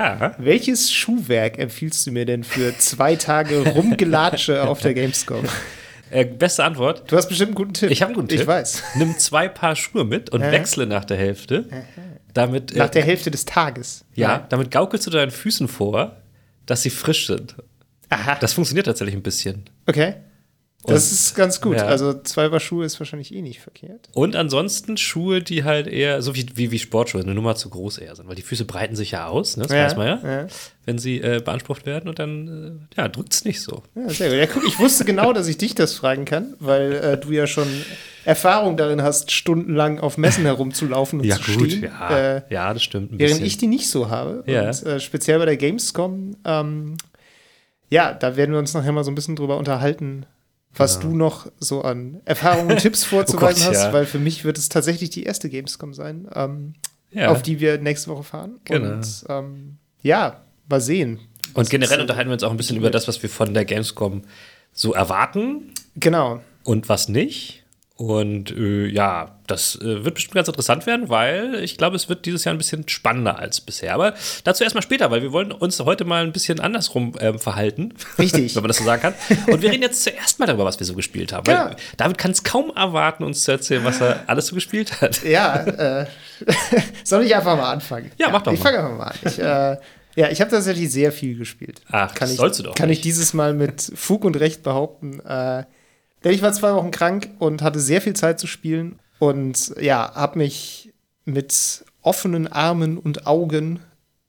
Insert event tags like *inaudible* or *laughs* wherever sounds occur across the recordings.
Ja. Welches Schuhwerk empfiehlst du mir denn für zwei Tage Rumgelatsche *laughs* auf der Gamescom? Äh, beste Antwort. Du hast bestimmt einen guten Tipp. Ich habe einen guten Tipp. Ich weiß. Nimm zwei Paar Schuhe mit und Aha. wechsle nach der Hälfte. Damit, Nach äh, der Hälfte des Tages. ja, damit gaukelst du deinen Füßen vor, dass sie frisch sind. Aha. Das funktioniert tatsächlich ein bisschen. okay. Das ist ganz gut. Ja. Also zwei Paar Schuhe ist wahrscheinlich eh nicht verkehrt. Und ansonsten Schuhe, die halt eher, so wie, wie, wie Sportschuhe, eine Nummer zu groß eher sind, weil die Füße breiten sich ja aus, ne? das weiß man ja, ja. wenn sie äh, beansprucht werden und dann, äh, ja, drückt es nicht so. Ja, sehr gut. Ja, guck, ich wusste genau, dass ich dich das fragen kann, weil äh, du ja schon Erfahrung darin hast, stundenlang auf Messen herumzulaufen und zu stehen. ja, Äh, ja, das stimmt ein während bisschen. ich die nicht so habe. Ja. Und äh, speziell bei der Gamescom, ähm, ja, da werden wir uns nachher mal so ein bisschen drüber unterhalten, was du noch so an Erfahrungen und Tipps vorzuweisen *laughs* Oh Gott, hast, ja. weil für mich wird es tatsächlich die erste Gamescom sein, ähm, Ja. auf die wir nächste Woche fahren. Genau. Und ähm, ja, mal sehen. und generell unterhalten wir uns auch ein bisschen über das, was wir von der Gamescom so erwarten Genau. und was nicht. Und äh, ja, das äh, wird bestimmt ganz interessant werden, weil ich glaube, es wird dieses Jahr ein bisschen spannender als bisher. Aber dazu erstmal später, weil wir wollen uns heute mal ein bisschen andersrum ähm, verhalten. Richtig. *laughs* wenn man das so sagen kann. Und wir reden jetzt zuerst mal darüber, was wir so gespielt haben. Ja. Weil David kann es kaum erwarten, uns zu erzählen, was er alles so gespielt hat. Ja, äh, *laughs* soll ich einfach mal anfangen? Ja, mach doch Ich fange einfach mal an. Ich, äh, ja, ich habe tatsächlich sehr viel gespielt. Ach, kann das ich, sollst du doch Kann nicht. ich dieses Mal mit Fug und Recht behaupten. Denn ich war zwei Wochen krank und hatte sehr viel Zeit zu spielen und ja, habe mich mit offenen Armen und Augen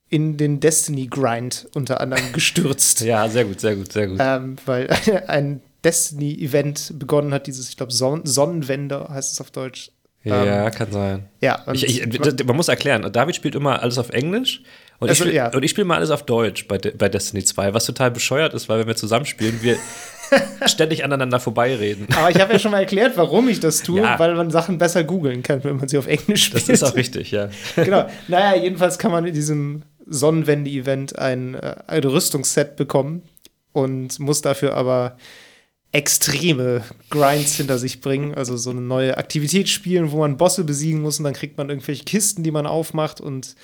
in den Destiny Grind unter anderem *laughs* gestürzt. Ja, sehr gut, sehr gut, sehr gut. ähm, weil *laughs* ein Destiny-Event begonnen hat, dieses, ich glaube, Son Sonnenwende heißt es auf Deutsch. ja, ähm, kann sein. Ja, Ich, ich, man muss erklären, David spielt immer alles auf Englisch und Also, ich spiele ja. und ich spiele mal alles auf Deutsch bei, De- bei Destiny 2, was total bescheuert ist, weil wenn wir zusammenspielen, wir *laughs* ständig aneinander vorbeireden. Aber ich habe ja schon mal erklärt, warum ich das tue, Ja. weil man Sachen besser googeln kann, wenn man sie auf Englisch spielt. Das ist auch richtig, ja. genau. Naja, jedenfalls kann man in diesem Sonnenwende-Event ein, äh, ein Rüstungsset bekommen und muss dafür aber extreme Grinds hinter sich bringen, also so eine neue Aktivität spielen, wo man Bosse besiegen muss und dann kriegt man irgendwelche Kisten, die man aufmacht und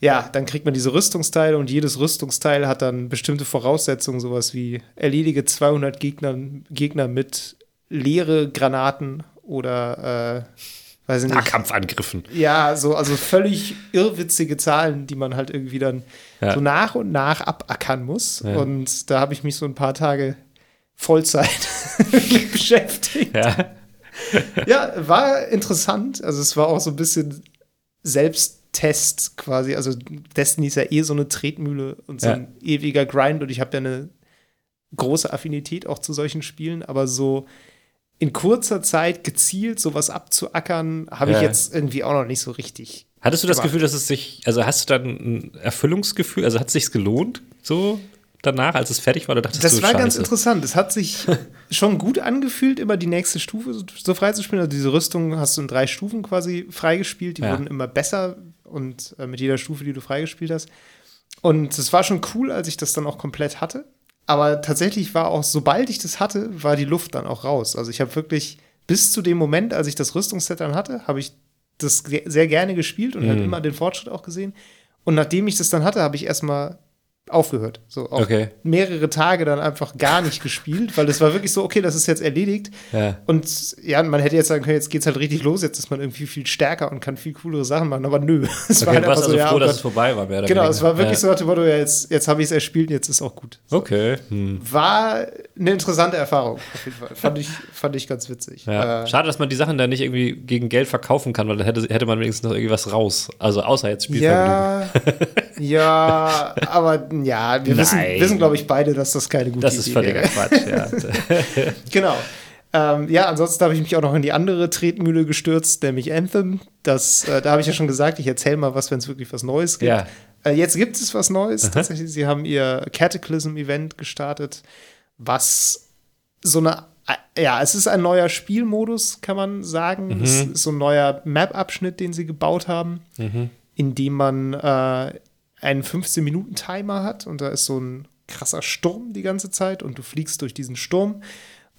ja, dann kriegt man diese Rüstungsteile und jedes Rüstungsteil hat dann bestimmte Voraussetzungen, sowas wie erledige 200 Gegner, Gegner mit leere Granaten oder äh, weiß ich nicht. Nahkampfangriffen. Ja, so, also völlig irrwitzige Zahlen, die man halt irgendwie dann Ja. so nach und nach abackern muss. Ja. Und da habe ich mich so ein paar Tage Vollzeit *laughs* beschäftigt. Ja. Ja, war interessant. Also es war auch so ein bisschen Selbsttest quasi. Also Destiny ist ja eh so eine Tretmühle und so Ja. ein ewiger Grind und ich habe ja eine große Affinität auch zu solchen Spielen, aber so in kurzer Zeit gezielt sowas abzuackern, habe ich Ja. jetzt irgendwie auch noch nicht so richtig. Hattest du das gemacht. Gefühl, dass es sich, also hast du dann ein Erfüllungsgefühl, also hat es sich gelohnt, so danach, als es fertig war, oder dachtest Das du, war ganz Scheiße? interessant. Es hat sich *laughs* schon gut angefühlt, immer die nächste Stufe so- so freizuspielen. Also diese Rüstung hast du in drei Stufen quasi freigespielt. Die Ja. wurden immer besser und äh, mit jeder Stufe, die du freigespielt hast. Und es war schon cool, als ich das dann auch komplett hatte. Aber tatsächlich war auch, sobald ich das hatte, war die Luft dann auch raus. Also ich habe wirklich bis zu dem Moment, als ich das Rüstungsset dann hatte, habe ich das sehr gerne gespielt und halt Mhm. immer den Fortschritt auch gesehen. Und nachdem ich das dann hatte, habe ich erstmal aufgehört. So auch Okay. mehrere Tage dann einfach gar nicht gespielt, weil es war wirklich so, okay, das ist jetzt erledigt. Ja. Und ja, man hätte jetzt sagen können, jetzt geht's halt richtig los, jetzt ist man irgendwie viel stärker und kann viel coolere Sachen machen, aber nö. *laughs* Es Okay, du warst also ja, froh, oh dass es vorbei war, mehr Genau, es war wirklich ja. so nach dem Motto, ja, jetzt, jetzt habe ich es erspielt, jetzt ist auch gut. Okay. Hm. War eine interessante Erfahrung, auf jeden Fall. Fand ich, fand ich ganz witzig. Ja. Äh, Schade, dass man die Sachen dann nicht irgendwie gegen Geld verkaufen kann, weil dann hätte, hätte man wenigstens noch irgendwie was raus. Also außer jetzt Spielvergnügen. ja, ja, aber ja, wir wissen, Nein. wissen glaube ich, beide, dass das keine gute Das ist Idee völliger wäre. Quatsch, ja. *laughs* Genau. Ähm, ja, ansonsten habe ich mich auch noch in die andere Tretmühle gestürzt, nämlich Anthem. Das, äh, da habe ich ja schon gesagt, ich erzähle mal was, wenn es wirklich was Neues gibt. Ja. Äh, jetzt gibt es was Neues. Tatsächlich, sie haben ihr Cataclysm-Event gestartet, was so eine, äh, ja, es ist ein neuer Spielmodus, kann man sagen. Es ist so ein neuer Map-Abschnitt, den sie gebaut haben, in dem man äh, einen 15-Minuten-Timer hat und da ist so ein krasser Sturm die ganze Zeit und du fliegst durch diesen Sturm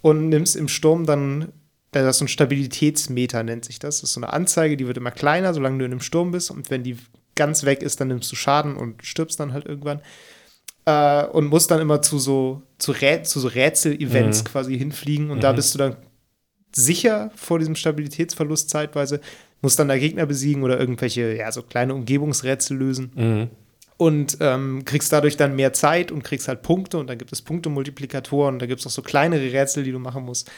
und nimmst im Sturm dann, das ist so ein Stabilitätsmeter, nennt sich das. Das ist so eine Anzeige, die wird immer kleiner, solange du in einem Sturm bist. Und wenn die ganz weg ist, dann nimmst du Schaden und stirbst dann halt irgendwann. Äh, und musst dann immer zu so, zu, Rä zu so Rätsel-Events Mhm. quasi hinfliegen. Und da bist du dann sicher vor diesem Stabilitätsverlust zeitweise, musst dann da Gegner besiegen oder irgendwelche, ja, so kleine Umgebungsrätsel lösen Mhm. und ähm, kriegst dadurch dann mehr Zeit und kriegst halt Punkte und dann gibt es Punktemultiplikatoren und da gibt es auch so kleinere Rätsel, die du machen musst.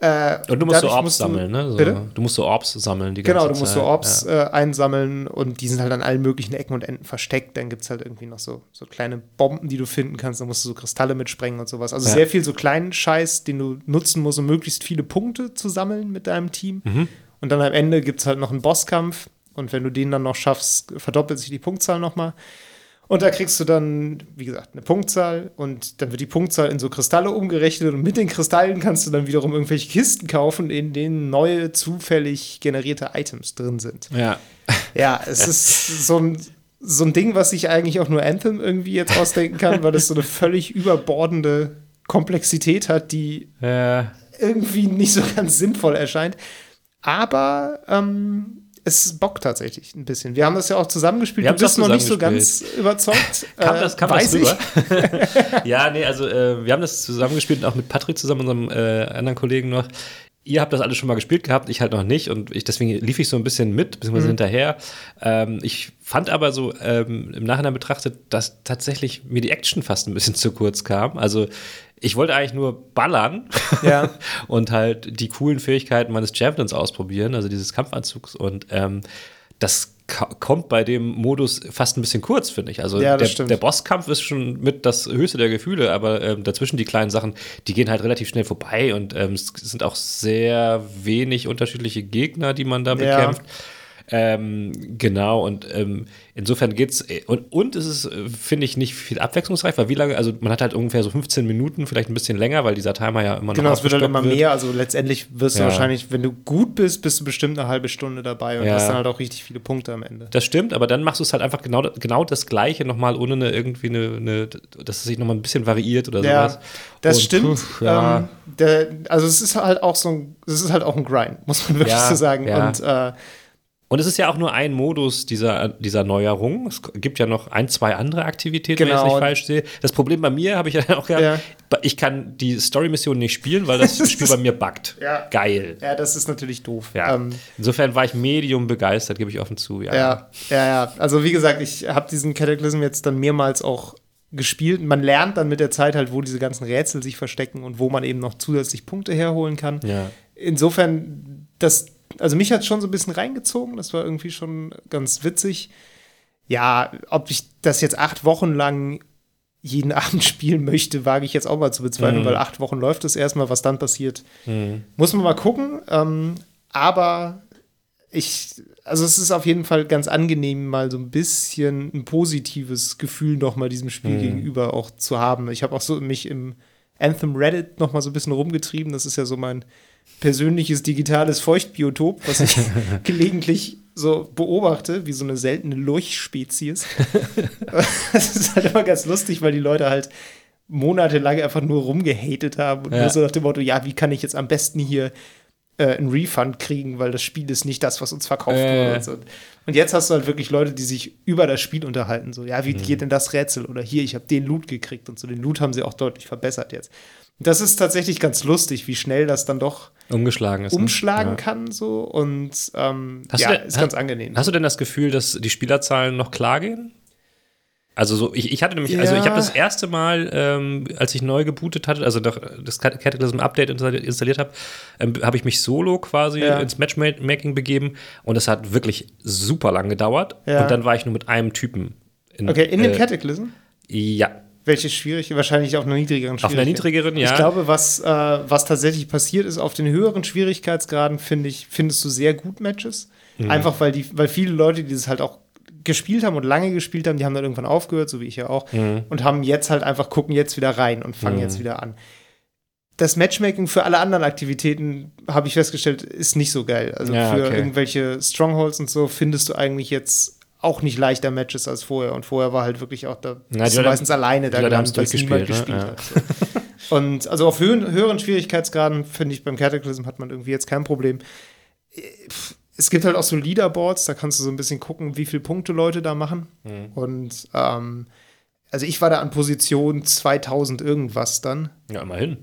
Äh, Und du musst so Orbs sammeln, ne? So, Bitte? Du musst so Orbs sammeln die ganze Genau, Zeit. du musst so Orbs Ja. äh, einsammeln und die sind halt an allen möglichen Ecken und Enden versteckt. Dann gibt es halt irgendwie noch so, so kleine Bomben, die du finden kannst. Da musst du so Kristalle mitsprengen und sowas. Also Ja. sehr viel so kleinen Scheiß, den du nutzen musst, um möglichst viele Punkte zu sammeln mit deinem Team. Mhm. Und dann am Ende gibt es halt noch einen Bosskampf. Und wenn du den dann noch schaffst, verdoppelt sich die Punktzahl nochmal. Und da kriegst du dann, wie gesagt, eine Punktzahl und dann wird die Punktzahl in so Kristalle umgerechnet und mit den Kristallen kannst du dann wiederum irgendwelche Kisten kaufen, in denen neue zufällig generierte Items drin sind. Ja. Ja, es ist so ein, so ein Ding, was sich eigentlich auch nur Anthem irgendwie jetzt ausdenken kann, weil es so eine völlig überbordende Komplexität hat, die Ja. irgendwie nicht so ganz sinnvoll erscheint. Aber ähm, es bockt tatsächlich ein bisschen. Wir haben das ja auch zusammengespielt. Wir du bist noch nicht so ganz überzeugt. *laughs* Kam Äh, das, kam weiß das rüber? *laughs* ja, nee, also äh, wir haben das zusammengespielt, auch mit Patrick zusammen, unserem äh, anderen Kollegen noch. Ihr habt das alles schon mal gespielt gehabt, ich halt noch nicht und ich, deswegen lief ich so ein bisschen mit, beziehungsweise hinterher. Ähm, ich fand aber so ähm, im Nachhinein betrachtet, dass tatsächlich mir die Action fast ein bisschen *laughs* zu kurz kam. Also ich wollte eigentlich nur ballern *laughs* Ja. *laughs* und halt die coolen Fähigkeiten meines Champions ausprobieren, also dieses Kampfanzugs und ähm, das kommt bei dem Modus fast ein bisschen kurz, finde ich. Also Ja, der, der Bosskampf ist schon mit das höchste der Gefühle, aber ähm, dazwischen die kleinen Sachen, die gehen halt relativ schnell vorbei und ähm, es sind auch sehr wenig unterschiedliche Gegner, die man da Ja. Ähm, genau, und ähm, insofern geht's und, und es ist, äh, finde ich, nicht viel abwechslungsreich, weil wie lange, also man hat halt ungefähr so 15 Minuten, vielleicht ein bisschen länger, weil dieser Timer ja immer noch Genau, es wird halt immer aufgestockt mehr. Also letztendlich wirst du Ja. wahrscheinlich, wenn du gut bist, bist du bestimmt eine halbe Stunde dabei und Ja. hast dann halt auch richtig viele Punkte am Ende. Das stimmt, aber dann machst du es halt einfach genau, genau das Gleiche nochmal, ohne eine, irgendwie eine, eine, dass es sich nochmal ein bisschen variiert oder Ja, sowas. das Und, stimmt. puh, ja. ähm, der, also es ist halt auch so ein, es ist halt auch ein Grind, muss man wirklich so sagen. ja. Und äh, Und es ist ja auch nur ein Modus dieser, dieser Neuerung. Es gibt ja noch ein, zwei andere Aktivitäten, wenn ich Genau. es nicht falsch sehe. Das Problem bei mir habe ich ja auch gehabt, Ja. ich kann die Story-Mission nicht spielen, weil das *laughs* Spiel bei mir buggt. Ja. Geil. ja, das ist natürlich doof. Ja. Ähm, Insofern war ich medium begeistert, gebe ich offen zu. Ja. Ja, ja, ja. Also wie gesagt, ich habe diesen Cataclysm jetzt dann mehrmals auch gespielt. Man lernt dann mit der Zeit halt, wo diese ganzen Rätsel sich verstecken und wo man eben noch zusätzlich Punkte herholen kann. Ja. Insofern, das, also mich hat schon so ein bisschen reingezogen. Das war irgendwie schon ganz witzig. Ja, ob ich das jetzt acht Wochen lang jeden *laughs* Abend spielen möchte, wage ich jetzt auch mal zu bezweifeln, Mhm. weil acht Wochen läuft es erstmal, was dann passiert. Muss man mal gucken. Ähm, aber ich, also es ist auf jeden Fall ganz angenehm, mal so ein bisschen ein positives Gefühl nochmal diesem Spiel Mhm. gegenüber auch zu haben. Ich habe auch so mich im Anthem Reddit nochmal so ein bisschen rumgetrieben. Das ist ja so mein persönliches digitales Feuchtbiotop, was ich *laughs* gelegentlich so beobachte, wie so eine seltene Lurchspezies. *laughs* das ist halt immer ganz lustig, weil die Leute halt monatelang einfach nur rumgehatet haben und Ja. so nach dem Motto, ja, wie kann ich jetzt am besten hier äh, einen Refund kriegen, weil das Spiel ist nicht das, was uns verkauft Äh. wurde. Und, und jetzt hast du halt wirklich Leute, die sich über das Spiel unterhalten. So, ja, wie Mhm. geht denn das Rätsel? Oder hier, ich habe den Loot gekriegt und so. Den Loot haben sie auch deutlich verbessert jetzt. Das ist tatsächlich ganz lustig, wie schnell das dann doch Umgeschlagen ist. ne? umschlagen Ja. kann so und ähm, Hast ja, denn- ist ganz angenehm. Hast du denn das Gefühl, dass die Spielerzahlen noch klar gehen? Also so, ich, ich hatte nämlich, also ich Ja. habe das erste Mal, ähm, als ich neu gebootet hatte, also das Cat- Cataclysm Update installiert, habe, ähm, habe ich mich solo quasi Ja. ins Matchmaking begeben und es hat wirklich super lang gedauert Ja. und dann war ich nur mit einem Typen. In, okay, in dem äh, Cataclysm? Ja, Welche schwierig? Wahrscheinlich auf einer niedrigeren auf einer niedrigeren, ja. Ich glaube, was, äh, was tatsächlich passiert ist, auf den höheren Schwierigkeitsgraden, finde ich, findest du sehr gut Matches. Mhm. Einfach weil die, weil viele Leute, die das halt auch gespielt haben und lange gespielt haben, die haben dann irgendwann aufgehört, so wie ich ja auch, Mhm. und haben jetzt halt einfach, gucken jetzt wieder rein und fangen jetzt wieder an. Das Matchmaking für alle anderen Aktivitäten, habe ich festgestellt, ist nicht so geil. Also Ja, für okay. irgendwelche Strongholds und so findest du eigentlich jetzt auch nicht leichter Matches als vorher. Und vorher war halt wirklich auch da die du Leute- meistens alleine da die gelandet, weil niemand durchgespielt, gespielt ne? Ja. hat. So. *laughs* Und also auf höheren, höheren Schwierigkeitsgraden, finde ich, beim Cataclysm hat man irgendwie jetzt kein Problem. Pff, es gibt halt auch so Leaderboards, da kannst du so ein bisschen gucken, wie viele Punkte Leute da machen. Mhm. Und ähm, also ich war da an Position 2000 irgendwas dann. Ja, immerhin.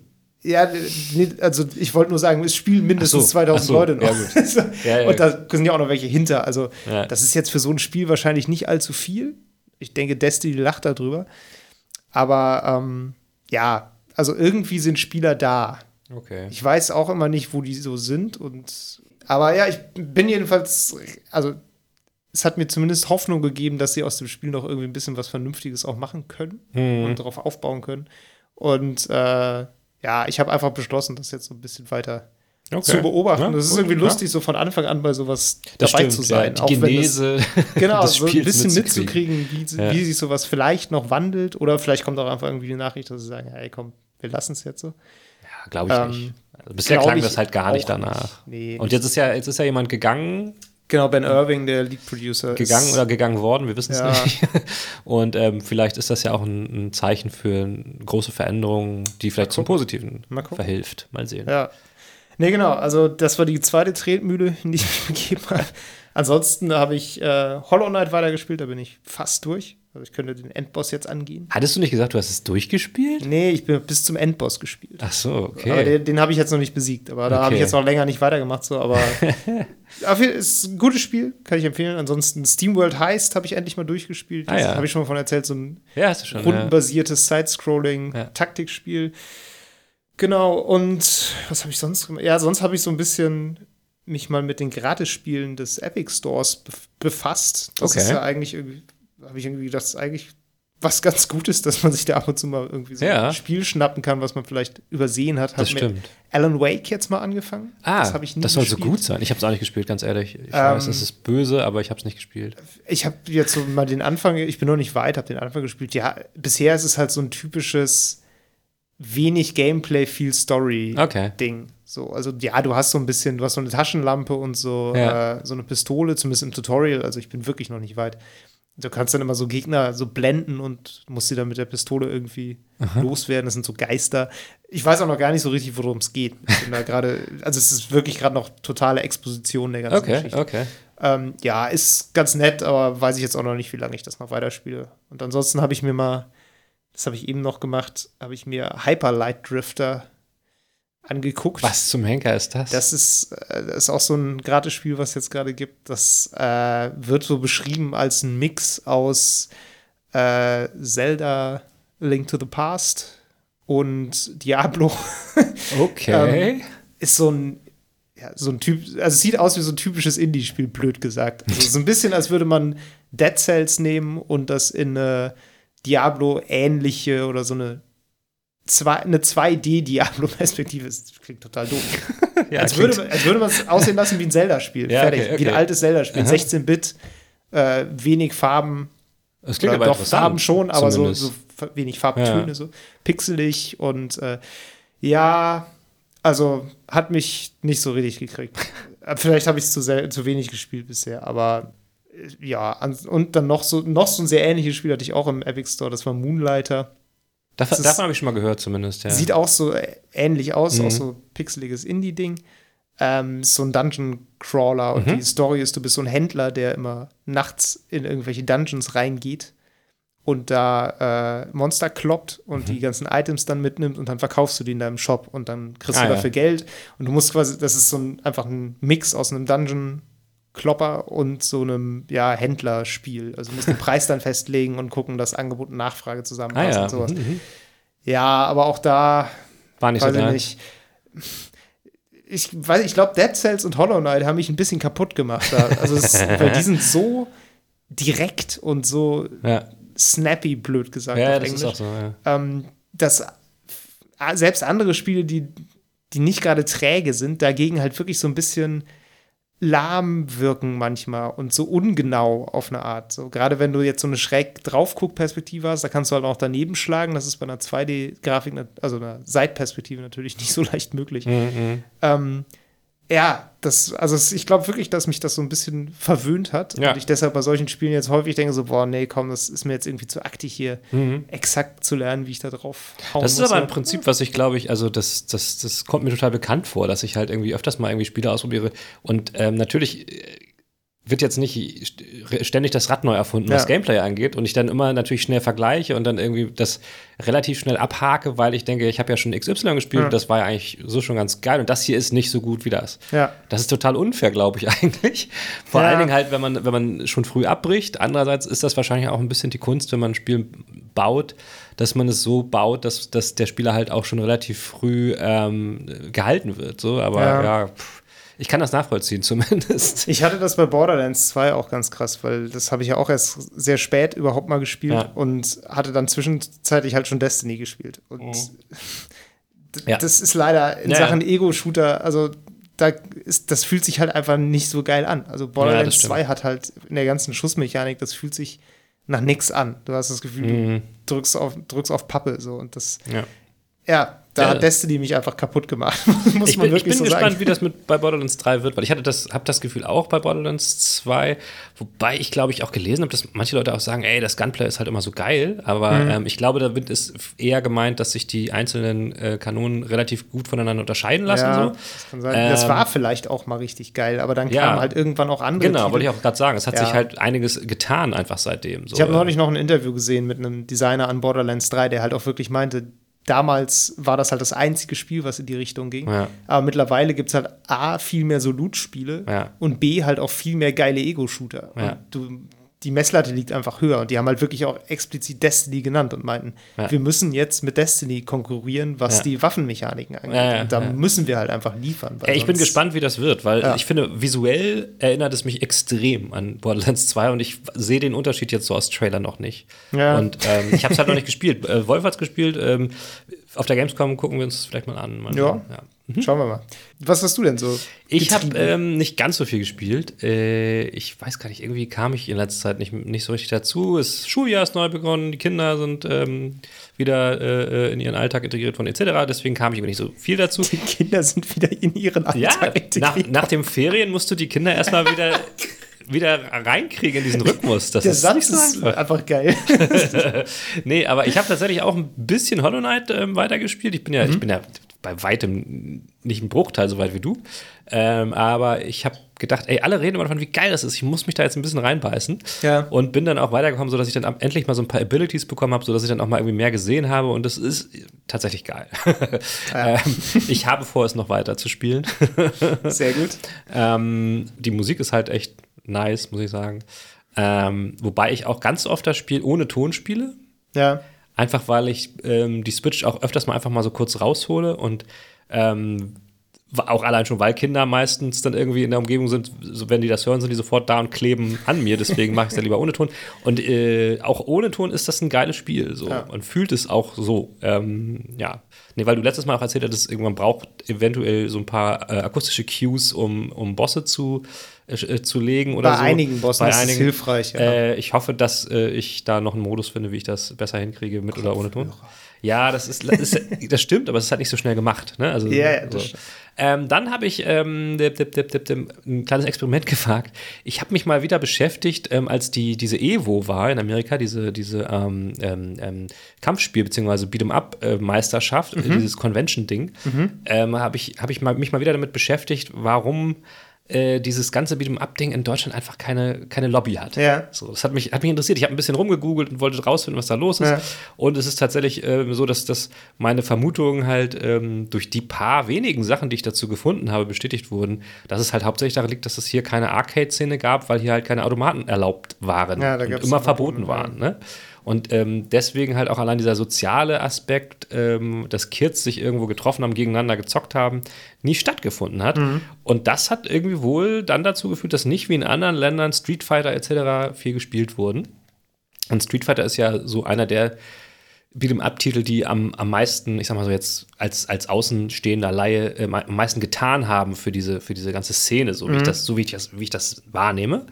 Ja, nee, also ich wollte nur sagen, es spielen mindestens so, 2000 ach so, Leute noch. ja, *laughs* Ja, ja. Und da sind ja auch noch welche hinter. Also das ist jetzt für so ein Spiel wahrscheinlich nicht allzu viel. Ich denke, Destiny lacht darüber. Aber ähm, ja, also irgendwie sind Spieler da. Okay. Ich weiß auch immer nicht, wo die so sind. Und aber ja, ich bin jedenfalls, also es hat mir zumindest Hoffnung gegeben, dass sie aus dem Spiel noch irgendwie ein bisschen was Vernünftiges auch machen können Mhm. und darauf aufbauen können. Und äh, ja, ich habe einfach beschlossen, das jetzt so ein bisschen weiter okay. zu beobachten. Ja, das ist gut, irgendwie ja. lustig, so von Anfang an bei sowas Das dabei stimmt, zu sein. Ja, auch die wenn das, Genese *laughs* genau, des so ein bisschen mitzukriegen. mitzukriegen, wie, Ja. wie sich sowas vielleicht noch wandelt. Oder vielleicht kommt auch einfach irgendwie die Nachricht, dass sie sagen, hey komm, wir lassen es jetzt so. Ja, glaube ich Ähm, nicht. Also bisher klang das halt gar nicht danach. nicht. Nee, Und jetzt ist ja, jetzt ist ja jemand gegangen, Genau, Ben Irving, der Lead Producer. gegangen oder gegangen worden, wir wissen es Ja. nicht. *laughs* Und ähm, vielleicht ist das ja auch ein, ein Zeichen für große Veränderungen, die vielleicht zum. Positiven Mal verhilft. Mal sehen. Ja. Nee, genau. Also, das war die zweite Tretmühle, die ich mir gegeben *laughs* habe. Ansonsten habe ich äh, Hollow Knight weitergespielt, da bin ich fast durch. Also, ich könnte den Endboss jetzt angehen. Hattest du nicht gesagt, du hast es durchgespielt? Nee, ich bin bis zum Endboss gespielt. Ach so, okay. Aber den, den habe ich jetzt noch nicht besiegt. Aber da habe Okay. ich jetzt noch länger nicht weitergemacht. So, aber *laughs* jeden- ist ein gutes Spiel, kann ich empfehlen. Ansonsten SteamWorld Heist habe ich endlich mal durchgespielt. Ah, ja. habe ich schon mal von erzählt. So ein ja, schon. Rundenbasiertes Ja. Side-Scrolling-Taktikspiel. Genau, und was habe ich sonst gemacht? Ja, sonst habe ich so ein bisschen mich mal mit den Gratisspielen des Epic Stores bef befasst. Das Okay. ist ja eigentlich irgendwie, habe ich irgendwie gedacht, das ist eigentlich was ganz Gutes, dass man sich da ab und zu mal irgendwie so Ja. ein Spiel schnappen kann, was man vielleicht übersehen hat. Das Hab mit stimmt. Alan Wake jetzt mal angefangen. Ah, das habe ich nie das soll so gespielt. gut sein. Ich habe es auch nicht gespielt, ganz ehrlich. Ich Ähm, weiß, es ist böse, aber ich habe es nicht gespielt. Ich habe jetzt so mal den Anfang, ich bin noch nicht weit, habe den Anfang gespielt. Ja, bisher ist es halt so ein typisches wenig Gameplay, viel Story Okay. Ding. So, also ja, du hast so ein bisschen, du hast so eine Taschenlampe und so, Ja. äh, so eine Pistole, zumindest im Tutorial. Also ich bin wirklich noch nicht weit. Du kannst dann immer so Gegner so blenden und musst sie dann mit der Pistole irgendwie loswerden. Das sind so Geister. Ich weiß auch noch gar nicht so richtig, worum es geht. Ich bin da *laughs* gerade, also es ist wirklich gerade noch totale Exposition der ganzen Okay, Geschichte. okay. Ähm, ja, ist ganz nett, aber weiß ich jetzt auch noch nicht, wie lange ich das noch weiterspiele. Und ansonsten habe ich mir mal, das habe ich eben noch gemacht, habe ich mir Hyper Light Drifter angeguckt. Was zum Henker ist das? Das ist, äh, das ist auch so ein Gratisspiel, was es jetzt gerade gibt. Das äh, wird so beschrieben als ein Mix aus äh, Zelda Link to the Past und Diablo. *laughs* okay. Ähm, ist so ein, ja, so ein Typ, also es sieht aus wie so ein typisches Indie-Spiel, blöd gesagt. Also so ein bisschen, als würde man Dead Cells nehmen und das in eine Diablo-ähnliche oder so eine, zwei, eine 2D-Diablo-Perspektive. Das klingt total doof. *laughs* ja, als, klingt- würde, als würde man es aussehen lassen wie ein Zelda-Spiel. Ja, Fertig. okay, Wie ein okay. altes Zelda-Spiel. Aha. 16-Bit, äh, wenig Farben, das klingt aber doch Farben schon, aber so, so wenig Farbtöne, Ja. so pixelig und äh, ja, also hat mich nicht so richtig gekriegt. *laughs* Äh, Vielleicht habe ich es zu, zu wenig gespielt bisher, aber äh, ja, und dann noch so, noch so ein sehr ähnliches Spiel hatte ich auch im Epic Store, das war Moonlighter. Das ist- davon habe ich schon mal gehört, zumindest. Ja. Sieht auch so äh, ähnlich aus, Mhm. auch so pixeliges Indie-Ding. Ähm, so ein Dungeon-Crawler und Mhm. die Story ist, du bist so ein Händler, der immer nachts in irgendwelche Dungeons reingeht und da äh, Monster kloppt und Mhm. die ganzen Items dann mitnimmt und dann verkaufst du die in deinem Shop und dann kriegst Ah, du ja. dafür Geld und du musst quasi, das ist so ein, einfach ein Mix aus einem Dungeon Klopper und so einem ja, Händlerspiel. Also du musst den Preis dann *laughs* festlegen und gucken, dass Angebot und Nachfrage ah zusammenpassen ja. und sowas. Mhm, mhm. Ja, aber auch da War nicht so weiß ich nicht. Ich weiß, ich glaube, Dead Cells und Hollow Knight haben mich ein bisschen kaputt gemacht. Da. Also es, *laughs* weil die sind so direkt und so Ja, snappy, blöd gesagt. ja auf das ist Englisch. auch so. Ja. ähm, dass selbst andere Spiele, die, die nicht gerade träge sind, dagegen halt wirklich so ein bisschen lahm wirken manchmal und so ungenau auf eine Art. So, gerade wenn du jetzt so eine schräg draufguck-Perspektive hast, da kannst du halt auch daneben schlagen. Das ist bei einer 2D-Grafik, nat- also einer Seitperspektive natürlich *laughs* nicht so leicht möglich. Mhm, mhm. Ähm, ja, das, also ich glaube wirklich, dass mich das so ein bisschen verwöhnt hat. Ja. Und ich deshalb bei solchen Spielen jetzt häufig denke, so, boah, nee, komm, das ist mir jetzt irgendwie zu aktig hier, exakt zu lernen, wie ich da drauf hauen Mhm. Das ist muss. aber ein Prinzip, was ich glaube ich, also das, das, das kommt mir total bekannt vor, dass ich halt irgendwie öfters mal irgendwie Spiele ausprobiere. Und ähm, natürlich äh, wird jetzt nicht st- ständig das Rad neu erfunden, was Ja. Gameplay angeht. Und ich dann immer natürlich schnell vergleiche und dann irgendwie das relativ schnell abhake, weil ich denke, ich habe ja schon XY gespielt Ja. und das war ja eigentlich so schon ganz geil. Und das hier ist nicht so gut wie das. Ja. Das ist total unfair, glaube ich *laughs* eigentlich. Vor Ja. allen Dingen halt, wenn man, wenn man schon früh abbricht. Andererseits ist das wahrscheinlich auch ein bisschen die Kunst, wenn man ein Spiel baut, dass man es so baut, dass, dass der Spieler halt auch schon relativ früh ähm, gehalten wird. So, aber Ja. ja, pff, ich kann das nachvollziehen *laughs* zumindest. Ich hatte das bei Borderlands 2 auch ganz krass, weil das habe ich ja auch erst sehr spät überhaupt mal gespielt Ja. und hatte dann zwischenzeitlich halt schon Destiny gespielt. Und Mhm. *laughs* Ja. das ist leider in Ja, Sachen ja. Ego-Shooter, also da ist, das fühlt sich halt einfach nicht so geil an. Also Ja, Borderlands stimmt. 2 hat halt in der ganzen Schussmechanik, das fühlt sich nach nichts an. Du hast das Gefühl, Mhm. du drückst auf, drückst auf Pappe so und das, Ja. Ja, da Ja. hat Destiny mich einfach kaputt gemacht, *laughs* muss Ich man bin, ich wirklich bin so gespannt, sagen. wie das mit bei Borderlands 3 wird, weil ich hatte das, habe das Gefühl auch bei Borderlands 2, wobei ich glaube ich auch gelesen habe, dass manche Leute auch sagen, ey, das Gunplay ist halt immer so geil, aber Mhm. ähm, ich glaube, damit ist eher gemeint, dass sich die einzelnen äh, Kanonen relativ gut voneinander unterscheiden lassen. Ja, so. das kann sein. das Ähm, war vielleicht auch mal richtig geil, aber dann ja. kamen halt irgendwann auch andere. Genau, Titel. wollte ich auch gerade sagen. Es hat sich halt einiges getan einfach seitdem. So. Ich habe neulich noch ein Interview gesehen mit einem Designer an Borderlands 3, der halt auch wirklich meinte, damals war das halt das einzige Spiel, was in die Richtung ging. Ja. Aber mittlerweile gibt es halt A, viel mehr so Loot-Spiele Ja. und B, halt auch viel mehr geile Ego-Shooter. Ja. Du, die Messlatte liegt einfach höher und die haben halt wirklich auch explizit Destiny genannt und meinten, Ja. wir müssen jetzt mit Destiny konkurrieren, was Ja. die Waffenmechaniken angeht. Ja, und da müssen wir halt einfach liefern. ich bin gespannt, wie das wird, weil ich finde, visuell erinnert es mich extrem an Borderlands 2 und ich sehe den Unterschied jetzt so aus Trailer noch nicht. Und ähm, ich habe es halt noch nicht *laughs* gespielt. Äh, Wolf hat es gespielt. Ähm, auf der Gamescom gucken wir uns vielleicht mal an. Mal Ja. ja. Schauen wir mal. Was hast du denn so? Ich habe ähm, nicht ganz so viel gespielt. Äh, ich weiß gar nicht, irgendwie kam ich in letzter Zeit nicht, nicht so richtig dazu. Das Schuljahr ist neu begonnen, die Kinder sind ähm, wieder äh, in ihren Alltag integriert worden, etc. Deswegen kam ich irgendwie nicht so viel dazu. Die Kinder sind wieder in ihren Alltag Ja, nach, integriert. nach den Ferien musst du die Kinder erstmal wieder, *laughs* wieder reinkriegen in diesen Rhythmus. Das Der ist Satz ist einfach. einfach geil. *laughs* Nee, aber ich habe tatsächlich auch ein bisschen Hollow Knight ähm, weitergespielt. Ich bin ja, ich bin ja bei weitem nicht ein Bruchteil so weit wie du. Ähm, aber ich habe gedacht, ey, alle reden immer davon, wie geil das ist. Ich muss mich da jetzt ein bisschen reinbeißen. Ja. Und bin dann auch weitergekommen, sodass ich dann endlich mal so ein paar Abilities bekommen habe, sodass ich dann auch mal irgendwie mehr gesehen habe. Und das ist tatsächlich geil. *laughs* ähm, ich habe vor, es noch weiter zu spielen. Sehr gut. *laughs* Ähm, die Musik ist halt echt nice, muss ich sagen. Ähm, wobei ich auch ganz oft das Spiel ohne Ton spiele. Ja. Einfach weil ich ähm, die Switch auch öfters mal einfach mal so kurz raushole und ähm, auch allein schon, weil Kinder meistens dann irgendwie in der Umgebung sind, so, wenn die das hören, sind die sofort da und kleben an mir. Deswegen mache ich es dann lieber ohne Ton. Und äh, auch ohne Ton ist das ein geiles Spiel. So. Ja. Und fühlt es auch so. Ähm, ja. Nee, weil du letztes Mal auch erzählt hattest, irgendwann braucht eventuell so ein paar äh, akustische Cues, um, um Bosse zu, äh, zu legen oder Bei so. einigen Bossen Bei ist es einigen. hilfreich, ja. Äh, ich hoffe, dass äh, ich da noch einen Modus finde, wie ich das besser hinkriege, mit oder ohne Ton. Ja, das ist, das, ist, *laughs* das stimmt, aber es ist halt nicht so schnell gemacht. Ne? Also, das so. stimmt. ähm, dann habe ich ähm, dip, dip, dip, ein kleines Experiment *laughs* gewagt. Ich habe mich mal wieder beschäftigt, ähm, als die, diese Evo war in Amerika, diese, diese ähm, ähm, ähm, Kampfspiel- bzw. Beat'em-up-Meisterschaft, äh, dieses Convention-Ding, ähm, habe ich, hab ich mal, mich mal wieder damit beschäftigt, warum äh, dieses ganze Beat'em-up-Ding in Deutschland einfach keine, keine Lobby hat. Ja. So, das hat mich, hat mich interessiert. Ich habe ein bisschen rumgegoogelt und wollte rausfinden, was da los ist. Ja. Und es ist tatsächlich ähm, so, dass, dass meine Vermutungen halt ähm, durch die paar wenigen Sachen, die ich dazu gefunden habe, bestätigt wurden, dass es halt hauptsächlich daran liegt, dass es hier keine Arcade-Szene gab, weil hier halt keine Automaten erlaubt waren Ja, und immer verboten Verboten, waren. Ne? Und ähm, deswegen halt auch allein dieser soziale Aspekt, ähm, dass Kids sich irgendwo getroffen haben, gegeneinander gezockt haben, nie stattgefunden hat. Und das hat irgendwie wohl dann dazu geführt, dass nicht wie in anderen Ländern Street Fighter etc. viel gespielt wurden. Und Street Fighter ist ja so einer der Beat'em-up-Titel, die am, am meisten, ich sag mal so jetzt als, als außenstehender Laie, äh, am meisten getan haben für diese, für diese ganze Szene, so wie ich das, so wie ich das, wie ich das wahrnehme.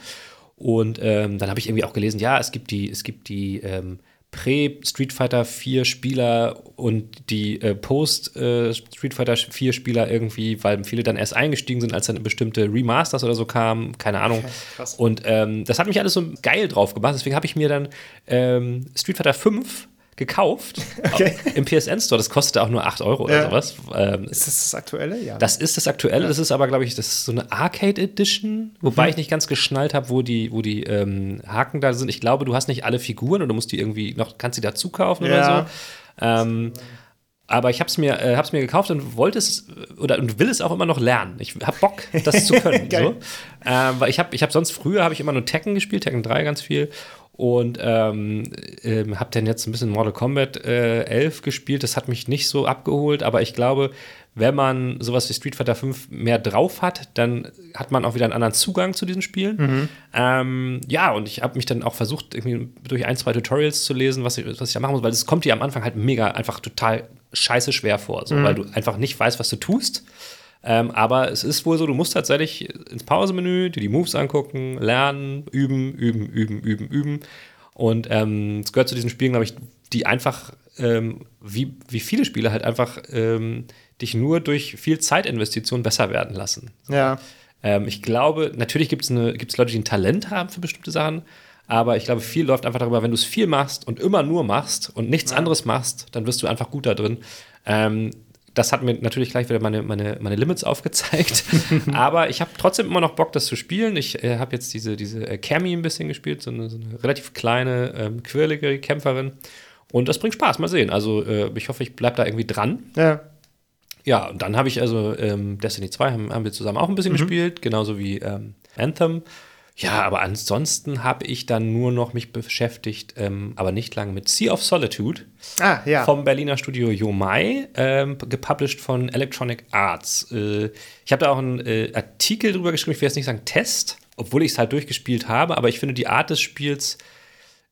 Und ähm, dann habe ich irgendwie auch gelesen, ja, es gibt die, es gibt die ähm, Prä-Street Fighter 4 Spieler und die äh, Post-Street Fighter 4 Spieler irgendwie, weil viele dann erst eingestiegen sind, als dann bestimmte Remasters oder so kamen, keine Ahnung. Krass. Und ähm, das hat mich alles so geil drauf gemacht. Deswegen habe ich mir dann ähm, Street Fighter 5 gekauft *laughs* Okay. im PSN Store. Das kostete auch nur 8 Euro oder Ja. sowas. Ähm, Ist das das Aktuelle? Ja. das ist das Aktuelle. Das ist aber, glaube ich, das ist so eine Arcade Edition, wobei ich nicht ganz geschnallt habe, wo die, wo die ähm, Haken da sind. Ich glaube, du hast nicht alle Figuren oder musst die irgendwie noch, kannst die dazu kaufen Ja. oder so. Ähm, aber ich habe es mir, äh, hab's mir gekauft und wollte es oder und will es auch immer noch lernen. Ich habe Bock, das zu *laughs* können. So. ähm, weil ich habe, ich habe sonst früher habe ich immer nur Tekken gespielt, Tekken 3 ganz viel und ähm, ähm, habe dann jetzt ein bisschen Mortal Kombat äh, 11 gespielt. Das hat mich nicht so abgeholt, aber ich glaube, wenn man sowas wie Street Fighter 5 mehr drauf hat, dann hat man auch wieder einen anderen Zugang zu diesen Spielen. Ähm, ja, und ich habe mich dann auch versucht, irgendwie durch ein, zwei Tutorials zu lesen, was ich, was ich da machen muss, weil es kommt dir am Anfang halt mega einfach total scheiße schwer vor, so, weil du einfach nicht weißt, was du tust. Ähm, aber es ist wohl so, du musst tatsächlich ins Pausemenü, dir die Moves angucken, lernen, üben, üben, üben, üben, üben. Und ähm, es gehört zu diesen Spielen, glaube ich, die einfach, ähm, wie, wie viele Spiele halt einfach ähm, dich nur durch viel Zeitinvestition besser werden lassen. ja. Ähm, ich glaube, natürlich gibt es Leute, die ein Talent haben für bestimmte Sachen, aber ich glaube, viel läuft einfach darüber, wenn du es viel machst und immer nur machst und nichts anderes machst, dann wirst du einfach gut da drin. Ähm, das hat mir natürlich gleich wieder meine, meine, meine Limits aufgezeigt. *laughs* aber ich habe trotzdem immer noch Bock, das zu spielen. Ich äh, habe jetzt diese, diese äh, Cammy ein bisschen gespielt, so eine, so eine relativ kleine, ähm, quirlige Kämpferin. Und das bringt Spaß, mal sehen. Also äh, ich hoffe, ich bleibe da irgendwie dran. Ja. Ja, und dann habe ich also ähm, Destiny 2 haben, haben wir zusammen auch ein bisschen gespielt, genauso wie ähm, Anthem. Ja, aber ansonsten habe ich dann nur noch mich beschäftigt, ähm, aber nicht lange mit Sea of Solitude Ah, ja. vom Berliner Studio Yomai, ähm, gepublished von Electronic Arts. Äh, ich habe da auch einen äh, Artikel drüber geschrieben, ich will jetzt nicht sagen Test, obwohl ich es halt durchgespielt habe, aber ich finde die Art des Spiels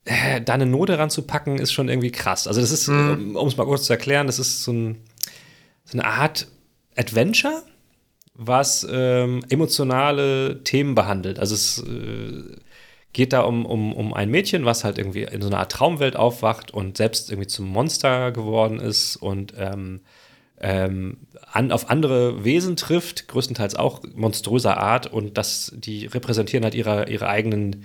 äh, da eine Note ranzupacken, ist schon irgendwie krass. Also, das ist, um es mal kurz zu erklären, das ist so, ein, so eine Art Adventure, was ähm, emotionale Themen behandelt. Also, es äh, geht da um, um, um ein Mädchen, was halt irgendwie in so einer Art Traumwelt aufwacht und selbst irgendwie zum Monster geworden ist und ähm, ähm, an, auf andere Wesen trifft, größtenteils auch monströser Art und das, die repräsentieren halt ihre, ihre eigenen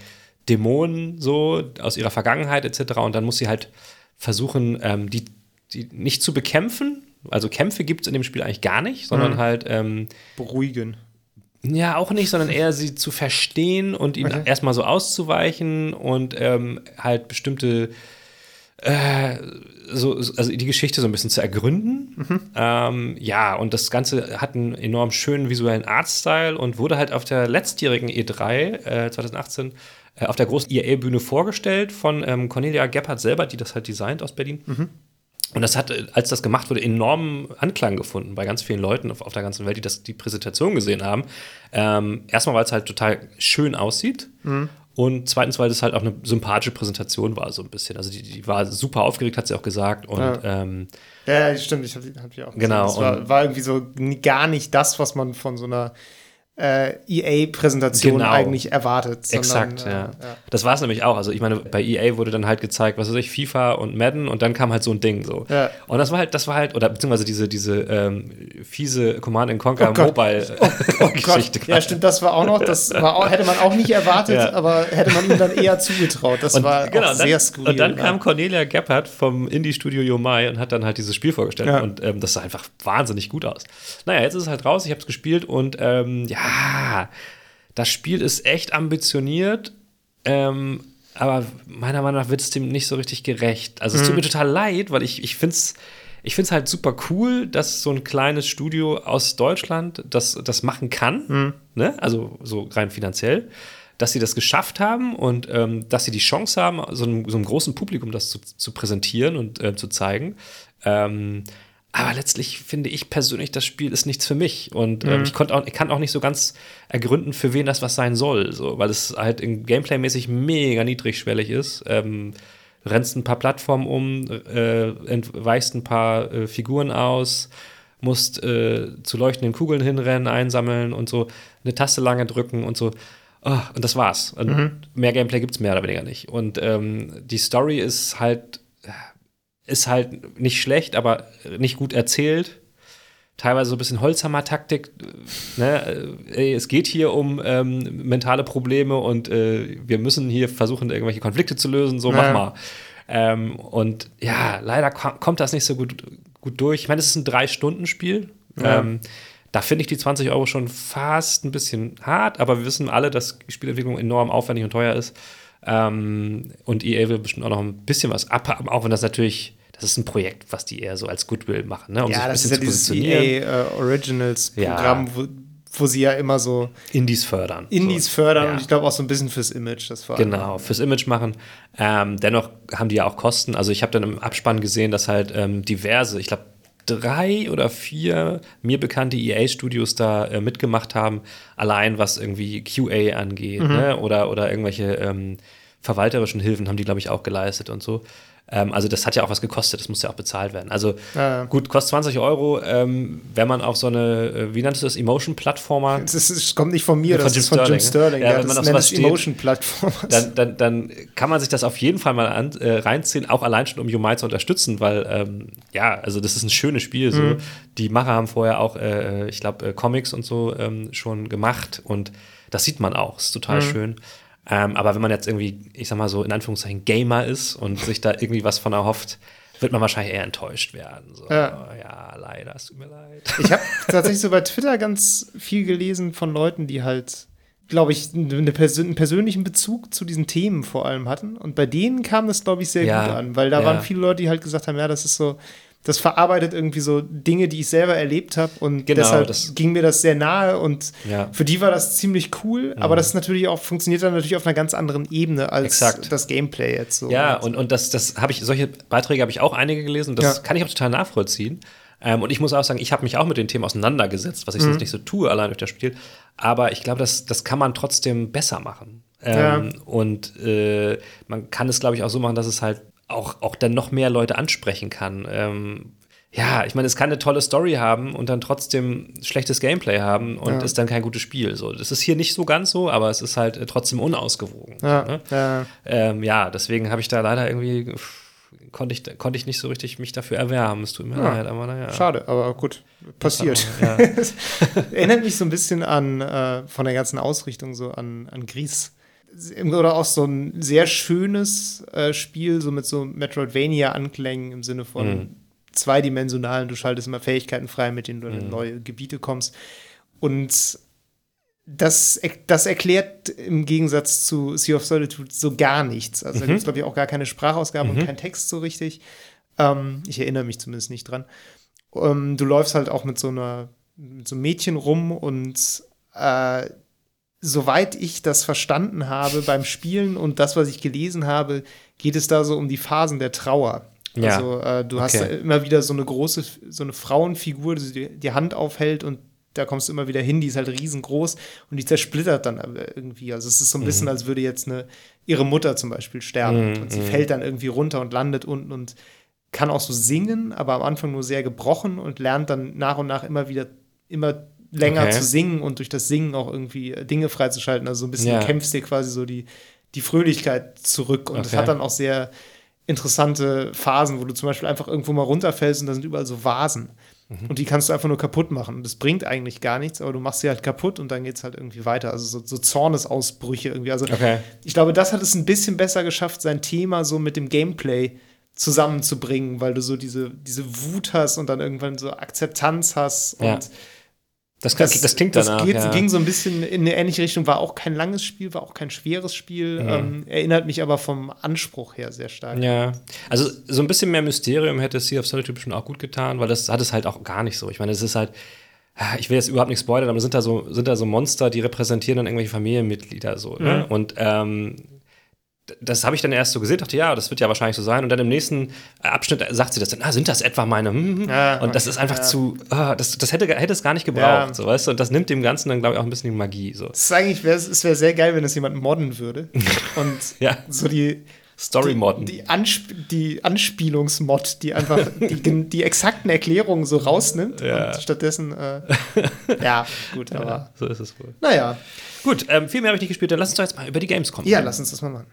Dämonen so aus ihrer Vergangenheit etc. Und dann muss sie halt versuchen, ähm, die, die nicht zu bekämpfen. Also Kämpfe gibt es in dem Spiel eigentlich gar nicht, sondern halt ähm, Beruhigen. ja, auch nicht, sondern eher sie zu verstehen und ihnen Okay. erstmal so auszuweichen und ähm, halt bestimmte, äh, so, so- also die Geschichte so ein bisschen zu ergründen. Ähm, ja, und das Ganze hat einen enorm schönen visuellen Artstyle und wurde halt auf der letztjährigen E3 äh, 2018 äh, auf der großen EA-Bühne vorgestellt von ähm, Cornelia Gebhardt selber, die das halt designt aus Berlin. Und das hat, äh, als das gemacht wurde, enormen Anklang gefunden bei ganz vielen Leuten auf, auf der ganzen Welt, die das, die Präsentation gesehen haben. Ähm, erstmal, weil es halt total schön aussieht. Und zweitens, weil das halt auch eine sympathische Präsentation war, so ein bisschen. Also die, die war super aufgeregt, hat sie auch gesagt. Und Ja. ähm, Ja, stimmt, ich habe hab die auch gesehen. Genau, Das war, war irgendwie so gar nicht das, was man von so einer äh, EA-Präsentation Genau. eigentlich erwartet. sondern, Exakt, äh, ja. Das war es nämlich auch. Also ich meine, bei EA wurde dann halt gezeigt, was weiß ich, FIFA und Madden und dann kam halt so ein Ding so. Ja. Und das war halt, das war halt, oder beziehungsweise diese, diese ähm, fiese Command and Conquer Oh Gott. Mobile Oh *laughs* Geschichte. Gott. Ja, stimmt, das war auch noch, das war auch, hätte man auch nicht erwartet, Ja. aber hätte man ihm dann eher zugetraut. Das Und, war genau, auch dann, sehr skurril. Und dann ja. kam Cornelia Gebhardt vom Indie-Studio Yomai und hat dann halt dieses Spiel vorgestellt. Ja. Und ähm, das sah einfach wahnsinnig gut aus. Naja, jetzt ist es halt raus, ich habe es gespielt und ähm, ja, das Spiel ist echt ambitioniert, ähm, aber meiner Meinung nach wird es dem nicht so richtig gerecht. Also es Mhm. tut mir total leid, weil ich, ich finde es ich find's halt super cool, dass so ein kleines Studio aus Deutschland das, das machen kann, Mhm. ne? also so rein finanziell dass sie das geschafft haben und ähm, dass sie die Chance haben, so einem, so einem großen Publikum das zu, zu präsentieren und äh, zu zeigen. Ähm, aber letztlich finde ich persönlich, das Spiel ist nichts für mich. Und ähm, ich, konnte auch, ich kann auch nicht so ganz ergründen, für wen das was sein soll. So, weil es halt Gameplay-mäßig mega niedrigschwellig ist. Ähm, rennst ein paar Plattformen um, äh, entweichst ein paar äh, Figuren aus, musst äh, zu leuchtenden Kugeln hinrennen, einsammeln und so eine Taste lange drücken und so. Ah, und das war's. Und Mehr Gameplay gibt's mehr oder weniger nicht. Und ähm, die Story ist halt ist halt nicht schlecht, aber nicht gut erzählt. Teilweise so ein bisschen Holzhammer-Taktik. Ne? Ey, es geht hier um ähm, mentale Probleme und äh, wir müssen hier versuchen, irgendwelche Konflikte zu lösen. So, mach mal. Ähm, und ja, leider kommt das nicht so gut, gut durch. Ich meine, es ist ein Drei-Stunden-Spiel. Ja. Ähm, da finde ich die 20 Euro schon fast ein bisschen hart, aber wir wissen alle, dass Spielentwicklung enorm aufwendig und teuer ist. Ähm, und EA will bestimmt auch noch ein bisschen was abhaben, auch wenn das natürlich, das ist ein Projekt, was die eher so als Goodwill machen, ne? um ja, sich ein das ist ja dieses EA uh, Originals Programm, ja. wo, wo sie ja immer so Indies fördern. Indies so. fördern ja. und ich glaube auch so ein bisschen fürs Image. Das war genau, fürs Image machen. Ähm, dennoch haben die ja auch Kosten. Also ich habe dann im Abspann gesehen, dass halt ähm, diverse, ich glaube drei oder vier mir bekannte EA-Studios da äh, mitgemacht haben, allein was irgendwie QA angeht, mhm. ne? oder, oder irgendwelche ähm, verwalterischen Hilfen haben die, glaube ich, auch geleistet und so. Ähm, also das hat ja auch was gekostet, das muss ja auch bezahlt werden. Also ja, ja. gut, kostet 20 Euro, ähm, wenn man auf so eine, äh, wie nanntest du das, Emotion-Plattformer? Das, das, kommt nicht von mir, das von ist von Jim Sterling. Ja, ja, wenn man auf sowas Emotion-Plattformer. Dann, dann, dann, kann man sich das auf jeden Fall mal an, äh, reinziehen, auch allein schon, um Yumai zu unterstützen, weil ähm, ja, also das ist ein schönes Spiel. So. Mhm. Die Macher haben vorher auch, äh, ich glaube, äh, Comics und so ähm, schon gemacht und das sieht man auch, ist total mhm. schön. Ähm, aber wenn man jetzt irgendwie, ich sag mal so, in Anführungszeichen Gamer ist und sich da irgendwie was von erhofft, wird man wahrscheinlich eher enttäuscht werden. So, ja. ja, leider, es tut mir leid. Ich habe *laughs* tatsächlich so bei Twitter ganz viel gelesen von Leuten, die halt, glaube ich, eine Persön einen persönlichen Bezug zu diesen Themen vor allem hatten. Und bei denen kam das, glaube ich, sehr ja. gut an, weil da ja. waren viele Leute, die halt gesagt haben, ja, das ist so, das verarbeitet irgendwie so Dinge, die ich selber erlebt habe und genau, deshalb ging mir das sehr nahe und ja. für die war das ziemlich cool, mhm. aber das natürlich auch funktioniert dann natürlich auf einer ganz anderen Ebene als Exakt. das Gameplay jetzt so. Ja, und, und das, das habe ich, solche Beiträge habe ich auch einige gelesen und das ja. kann ich auch total nachvollziehen. Ähm, und ich muss auch sagen, ich habe mich auch mit den Themen auseinandergesetzt, was ich mhm. sonst nicht so tue, allein durch das Spiel. Aber ich glaube, das, das kann man trotzdem besser machen. Ähm, ja. Und äh, man kann es, glaube ich, auch so machen, dass es halt auch, auch dann noch mehr Leute ansprechen kann. Ähm, ja, ich meine, es kann eine tolle Story haben und dann trotzdem schlechtes Gameplay haben und ja. ist dann kein gutes Spiel. So, das ist hier nicht so ganz so, aber es ist halt äh, trotzdem unausgewogen. Ja, ne? ja. Ähm, ja deswegen habe ich da leider irgendwie konnte ich, konnte ich nicht so richtig mich dafür erwärmen. Es tut mir ja, leid, aber naja. Schade, aber gut, passiert. *laughs* Ja. *laughs* Erinnert mich so ein bisschen an, äh, von der ganzen Ausrichtung, so an, an Gries oder auch so ein sehr schönes äh, Spiel, so mit so Metroidvania-Anklängen im Sinne von mhm. zweidimensionalen, du schaltest immer Fähigkeiten frei, mit denen du mhm. in neue Gebiete kommst. Und das, das erklärt im Gegensatz zu Sea of Solitude so gar nichts. Also mhm. da gibt es, glaube ich, auch gar keine Sprachausgabe und mhm. keinen Text so richtig. Ähm, ich erinnere mich zumindest nicht dran. Ähm, du läufst halt auch mit so einer mit so einem Mädchen rum und äh, soweit ich das verstanden habe beim Spielen und das, was ich gelesen habe, geht es da so um die Phasen der Trauer. Ja. Also äh, du okay. hast immer wieder so eine große, so eine Frauenfigur, die die Hand aufhält und da kommst du immer wieder hin, die ist halt riesengroß und die zersplittert dann irgendwie. Also es ist so ein bisschen, mhm. als würde jetzt eine ihre Mutter zum Beispiel sterben mhm. und sie mhm. fällt dann irgendwie runter und landet unten und kann auch so singen, aber am Anfang nur sehr gebrochen und lernt dann nach und nach immer wieder immer länger okay. zu singen und durch das Singen auch irgendwie äh, Dinge freizuschalten. Also so ein bisschen ja. kämpfst dir quasi so die, die Fröhlichkeit zurück. Und es okay. hat dann auch sehr interessante Phasen, wo du zum Beispiel einfach irgendwo mal runterfällst und da sind überall so Vasen. Mhm. Und die kannst du einfach nur kaputt machen. Und das bringt eigentlich gar nichts, aber du machst sie halt kaputt und dann geht es halt irgendwie weiter. Also so, so Zornesausbrüche irgendwie. Also okay. ich glaube, das hat es ein bisschen besser geschafft, sein Thema so mit dem Gameplay zusammenzubringen, weil du so diese, diese Wut hast und dann irgendwann so Akzeptanz hast ja. und das, das, das, klingt danach. Das geht, ja. ging so ein bisschen in eine ähnliche Richtung, war auch kein langes Spiel, war auch kein schweres Spiel, mhm. ähm, erinnert mich aber vom Anspruch her sehr stark. Ja, also so ein bisschen mehr Mysterium hätte Sea of Solitude schon auch gut getan, weil das hat es halt auch gar nicht so. Ich meine, es ist halt, ah, ich will jetzt überhaupt nicht spoilern, aber sind da so, sind da so Monster, die repräsentieren dann irgendwelche Familienmitglieder so. Ne? Mhm. Und ähm, das habe ich dann erst so gesehen, dachte, ja, das wird ja wahrscheinlich so sein. Und dann im nächsten Abschnitt sagt sie das dann, ah, sind das etwa meine? Hm, hm. Ja, und das ist einfach ja. zu, ah, das, das hätte, hätte es gar nicht gebraucht, ja. so, weißt du? Und das nimmt dem Ganzen dann, glaube ich, auch ein bisschen die Magie. So. Es ist eigentlich, es wäre sehr geil, wenn es jemand modden würde. *laughs* Und ja. so die, Story-Modden. Die, die, Ansp die Anspielungsmod, die einfach die, *laughs* die exakten Erklärungen so rausnimmt ja. und stattdessen, äh, *laughs* ja, gut, aber. Ja, so ist es wohl. Naja. Gut, ähm, viel mehr habe ich nicht gespielt, dann lass uns doch jetzt mal über die Games kommen. Ja, lass uns das mal machen.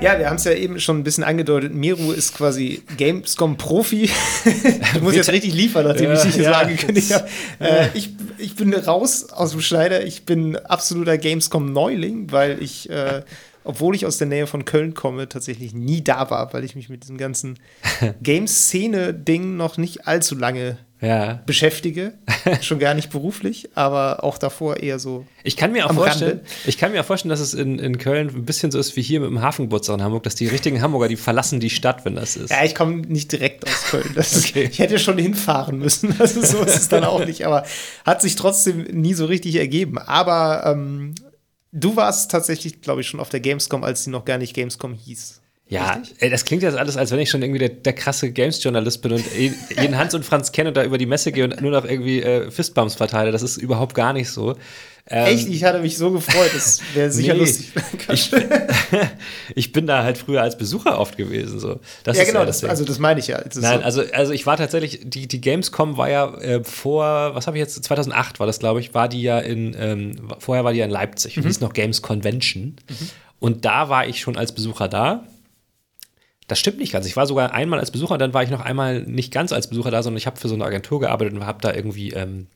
Ja, wir haben es ja eben schon ein bisschen angedeutet. Miru ist quasi Gamescom-Profi. *laughs* du musst jetzt richtig liefern, nachdem ja, ich dich ja, so angekündigt habe. Äh, ich, ich bin raus aus dem Schneider. Ich bin absoluter Gamescom-Neuling, weil ich, äh, obwohl ich aus der Nähe von Köln komme, tatsächlich nie da war, weil ich mich mit diesem ganzen *laughs* Game-Szene-Ding noch nicht allzu lange ja. beschäftige. *laughs* Schon gar nicht beruflich, aber auch davor eher so. Ich kann mir auch vorstellen, ich kann mir auch vorstellen, dass es in, in Köln ein bisschen so ist wie hier mit dem Hafengeburtstag in Hamburg, dass die richtigen Hamburger, die verlassen die Stadt, wenn das ist. Ja, ich komme nicht direkt aus Köln. okay. Ist, ich hätte schon hinfahren müssen. *laughs* Also so ist es dann auch nicht, aber hat sich trotzdem nie so richtig ergeben. Aber ähm, du warst tatsächlich, glaube ich, schon auf der Gamescom, als sie noch gar nicht Gamescom hieß. Ja, ey, das klingt jetzt alles, als wenn ich schon irgendwie der, der krasse Games-Journalist bin und jeden Hans und Franz kenne und da über die Messe gehe und nur noch irgendwie äh, Fistbumps verteile. Das ist überhaupt gar nicht so. Ähm, Echt? Ich hatte mich so gefreut. Das wäre *laughs* sicher nee, lustig. ich, *laughs* ich, bin da halt früher als Besucher oft gewesen. So. Das ja, genau. Das, also, das meine ich ja. Nein, so. also, also ich war tatsächlich, die, die Gamescom war ja äh, vor, was habe ich jetzt, 2008 war das, glaube ich, war die ja in, ähm, vorher war die ja in Leipzig mhm. und hieß noch Games Convention. Mhm. Und da war ich schon als Besucher da. Das stimmt nicht ganz. Ich war sogar einmal als Besucher, dann war ich noch einmal nicht ganz als Besucher da, sondern ich habe für so eine Agentur gearbeitet und habe da irgendwie, ähm,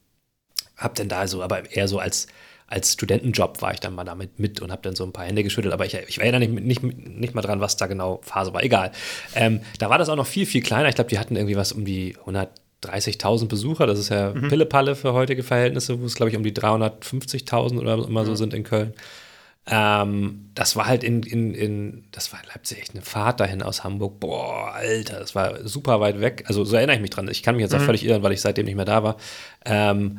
habe dann da so, aber eher so als, als Studentenjob war ich dann mal damit mit und habe dann so ein paar Hände geschüttelt, aber ich, ich erinnere nicht, nicht, nicht mal dran, was da genau Phase war. Egal. Ähm, da war das auch noch viel, viel kleiner. Ich glaube, die hatten irgendwie was um die 130.000 Besucher. Das ist ja mhm. Pillepalle für heutige Verhältnisse, wo es, glaube ich, um die 350.000 oder immer mhm. so sind in Köln. Ähm, das war halt in, in, in, das war in Leipzig echt eine Fahrt dahin aus Hamburg. Boah, Alter, das war super weit weg. Also so erinnere ich mich dran. Ich kann mich jetzt mhm. auch völlig irren, weil ich seitdem nicht mehr da war. Ähm,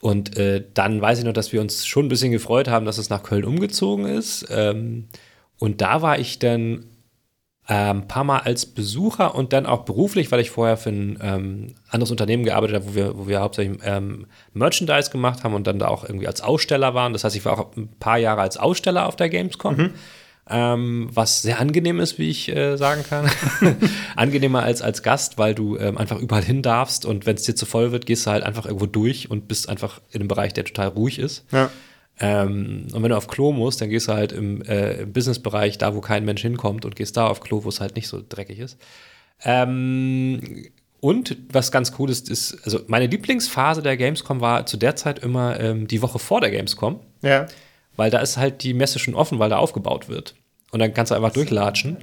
und äh, dann weiß ich noch, dass wir uns schon ein bisschen gefreut haben, dass es nach Köln umgezogen ist. Ähm, und da war ich dann ein ähm, paar Mal als Besucher und dann auch beruflich, weil ich vorher für ein ähm, anderes Unternehmen gearbeitet habe, wo wir, wo wir hauptsächlich ähm, Merchandise gemacht haben und dann da auch irgendwie als Aussteller waren. Das heißt, ich war auch ein paar Jahre als Aussteller auf der Gamescom. Mhm. Ähm, was sehr angenehm ist, wie ich äh, sagen kann. *laughs* Angenehmer als als Gast, weil du ähm, einfach überall hin darfst und wenn es dir zu voll wird, gehst du halt einfach irgendwo durch und bist einfach in einem Bereich, der total ruhig ist. Ja. Ähm, und wenn du auf Klo musst, dann gehst du halt im, äh, im Businessbereich, da wo kein Mensch hinkommt, und gehst da auf Klo, wo es halt nicht so dreckig ist. Ähm, und was ganz cool ist, ist, also meine Lieblingsphase der Gamescom war zu der Zeit immer ähm, die Woche vor der Gamescom. Ja. Weil da ist halt die Messe schon offen, weil da aufgebaut wird. Und dann kannst du einfach durchlatschen.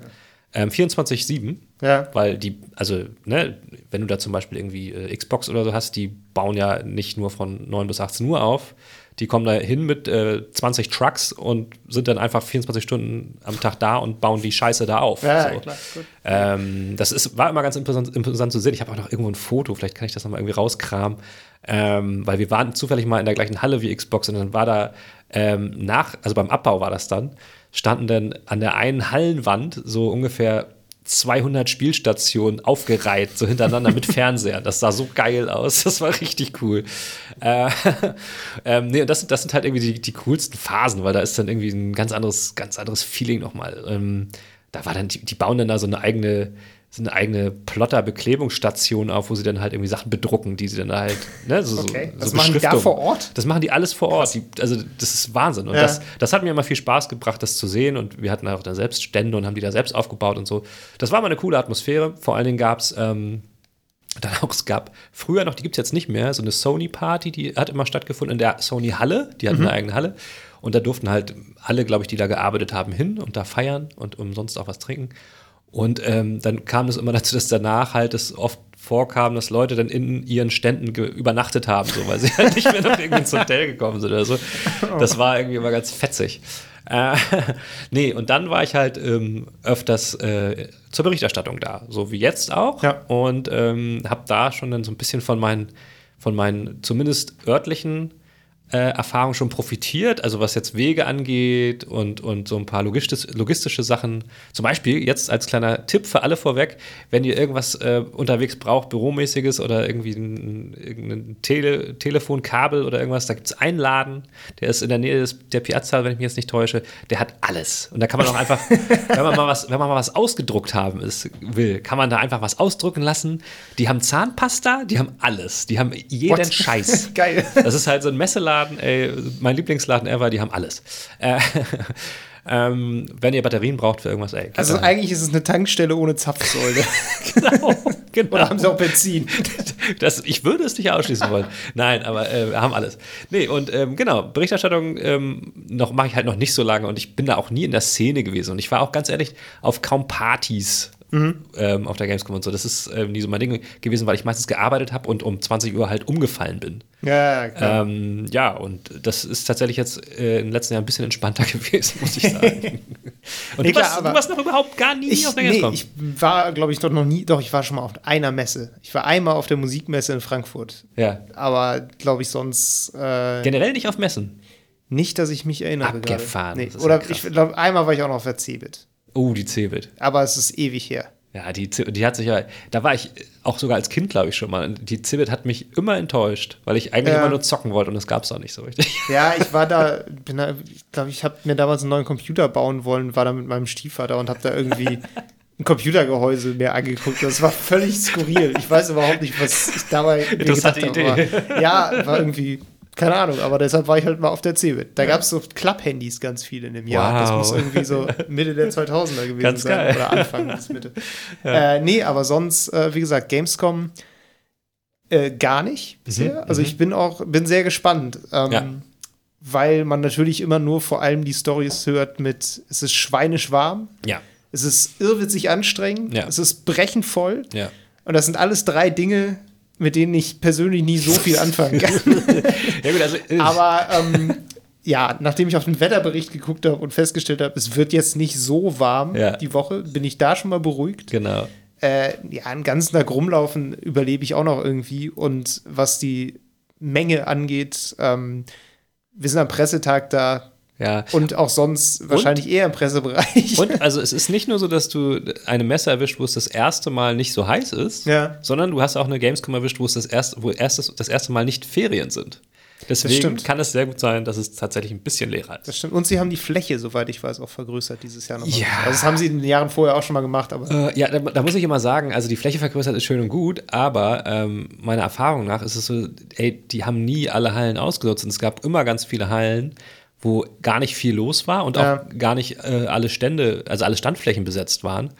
Ähm, 24-7. Ja. Weil die, also, ne, wenn du da zum Beispiel irgendwie äh, Xbox oder so hast, die bauen ja nicht nur von 9 bis 18 Uhr auf, die kommen da hin mit äh, 20 Trucks und sind dann einfach 24 Stunden am Tag da und bauen die Scheiße da auf. Ja, so. klar, ähm, das ist, war immer ganz interessant, interessant zu sehen. Ich habe auch noch irgendwo ein Foto, vielleicht kann ich das nochmal irgendwie rauskramen. Ähm, weil wir waren zufällig mal in der gleichen Halle wie Xbox und dann war da ähm, nach, also beim Abbau war das dann, standen dann an der einen Hallenwand so ungefähr 200 Spielstationen aufgereiht, so hintereinander mit *laughs* Fernseher. Das sah so geil aus. Das war richtig cool. Äh, *laughs* ähm, nee, das, das sind halt irgendwie die, die coolsten Phasen, weil da ist dann irgendwie ein ganz anderes, ganz anderes Feeling nochmal. Ähm, da war dann, die, die bauen dann da so eine eigene, so eine eigene Plotter-Beklebungsstation auf, wo sie dann halt irgendwie Sachen bedrucken, die sie dann halt, ne, so, okay. so, das machen die da vor Ort? Das machen die alles vor Ort. Die, also das ist Wahnsinn. Und ja. das, das hat mir immer viel Spaß gebracht, das zu sehen. Und wir hatten auch dann selbst Stände und haben die da selbst aufgebaut und so. Das war mal eine coole Atmosphäre. Vor allen Dingen gab es ähm, dann auch, es gab früher noch, die gibt es jetzt nicht mehr, so eine Sony-Party, die hat immer stattgefunden in der Sony-Halle, die hat mhm. eine eigene Halle. Und da durften halt alle, glaube ich, die da gearbeitet haben, hin und da feiern und umsonst auch was trinken. Und ähm, dann kam es immer *laughs* dazu, dass danach halt es oft vorkam, dass Leute dann in ihren Ständen übernachtet haben, so, weil sie halt nicht mehr noch irgendwie ins *laughs* Hotel gekommen sind oder so. Das war irgendwie immer ganz fetzig. Äh, *laughs* nee, und dann war ich halt ähm, öfters äh, zur Berichterstattung da, so wie jetzt auch. Ja. Und ähm, habe da schon dann so ein bisschen von meinen, von meinen zumindest örtlichen äh, Erfahrung schon profitiert, also was jetzt Wege angeht und, und so ein paar logistisch, logistische Sachen. Zum Beispiel jetzt als kleiner Tipp für alle vorweg, wenn ihr irgendwas äh, unterwegs braucht, Büromäßiges oder irgendwie ein, irgendein Tele, Telefonkabel oder irgendwas, da gibt es einen Laden, der ist in der Nähe des, der Piazza, wenn ich mich jetzt nicht täusche, der hat alles. Und da kann man auch einfach, *laughs* wenn man mal was, wenn man mal was ausgedruckt haben ist, will, kann man da einfach was ausdrucken lassen. Die haben Zahnpasta, die haben alles. Die haben jeden What? Scheiß. *laughs* Geil. Das ist halt so ein Messeladen Laden, ey, mein Lieblingsladen ever, die haben alles. Äh, *laughs* Ähm, wenn ihr Batterien braucht für irgendwas, ey. Also dahin. eigentlich ist es eine Tankstelle ohne Zapfsäule. *laughs* genau, genau. Oder haben sie auch Benzin? *laughs* Das, ich würde es nicht ausschließen wollen. Nein, aber äh, wir haben alles. Nee, und ähm, genau, Berichterstattung ähm, noch mache ich halt noch nicht so lange und ich bin da auch nie in der Szene gewesen. Und ich war auch ganz ehrlich auf kaum Partys ähm, auf der Gamescom und so. Das ist ähm, nie so mein Ding gewesen, weil ich meistens gearbeitet habe und um 20 Uhr halt umgefallen bin. Ja, klar. Ähm, ja, und das ist tatsächlich jetzt äh, in den letzten Jahren ein bisschen entspannter *laughs* gewesen, muss ich sagen. *laughs* und Nee, du, klar, warst, aber du warst noch überhaupt gar nie ich, auf der nee, Gamescom. ich war, glaube ich, doch noch nie, doch, ich war schon mal auf einer Messe. Ich war einmal auf der Musikmesse in Frankfurt. ja. Aber, glaube ich, sonst äh, Generell nicht auf Messen. nicht, dass ich mich erinnere. Abgefahren, Nee. Oder ja ich glaube, einmal war ich auch noch auf der Cebit. Oh, die Cebit. Aber es ist ewig her. Ja, die, die hat sich ja, da war ich auch sogar als Kind, glaube ich, schon mal. Die Cebit hat mich immer enttäuscht, weil ich eigentlich Ja. immer nur zocken wollte und das gab es auch nicht so richtig. *laughs* Ja, ich war da, bin da ich glaube, ich habe mir damals einen neuen Computer bauen wollen, war da mit meinem Stiefvater und habe da irgendwie *laughs* ein Computergehäuse mir angeguckt. Das war völlig skurril. Ich weiß überhaupt nicht, was ich dabei *laughs* Interessante gedacht habe, Idee. Ja, war irgendwie, keine Ahnung, aber deshalb war ich halt mal auf der Cebit. Da gab es so Klapp-Handys ganz viel in dem Jahr. Das Wow. muss irgendwie so Mitte der *laughs* 2000er gewesen Ganz sein. geil. Oder Anfang bis Mitte. *laughs* Äh, nee, aber sonst, äh, wie gesagt, Gamescom äh, gar nicht bisher. also ich bin auch, bin sehr gespannt. Ähm, Ja. Weil man natürlich immer nur vor allem die Stories hört mit, es ist schweinisch warm, Ja, es ist irrwitzig anstrengend, Ja. es ist brechend voll. ja. Und das sind alles drei Dinge, mit denen ich persönlich nie so viel anfangen kann. *laughs* Ja, gut, also. äh, Aber ähm, ja, nachdem ich auf den Wetterbericht geguckt habe und festgestellt habe, es wird jetzt nicht so warm Ja. die Woche, bin ich da schon mal beruhigt. Genau. Äh, ja, einen ganzen Tag rumlaufen überlebe ich auch noch irgendwie. Und was die Menge angeht, ähm, wir sind am Pressetag da Ja. und auch sonst wahrscheinlich eher im Pressebereich. Und also *laughs* es ist nicht nur so, dass du eine Messe erwischt, wo es das erste Mal nicht so heiß ist, Ja. sondern du hast auch eine Gamescom erwischt, wo es das erste, wo erstes, das erste Mal nicht Ferien sind. Deswegen kann es sehr gut sein, dass es tatsächlich ein bisschen leerer ist. Das stimmt. Und sie haben die Fläche, soweit ich weiß, auch vergrößert dieses Jahr nochmal. Ja. Also das haben sie in den Jahren vorher auch schon mal gemacht, aber Äh, ja, da, da muss ich immer sagen, also die Fläche vergrößert ist schön und gut, aber ähm, meiner Erfahrung nach ist es so, ey, die haben nie alle Hallen ausgenutzt und es gab immer ganz viele Hallen, wo gar nicht viel los war und Ja. auch gar nicht äh, alle Stände, also alle Standflächen besetzt waren.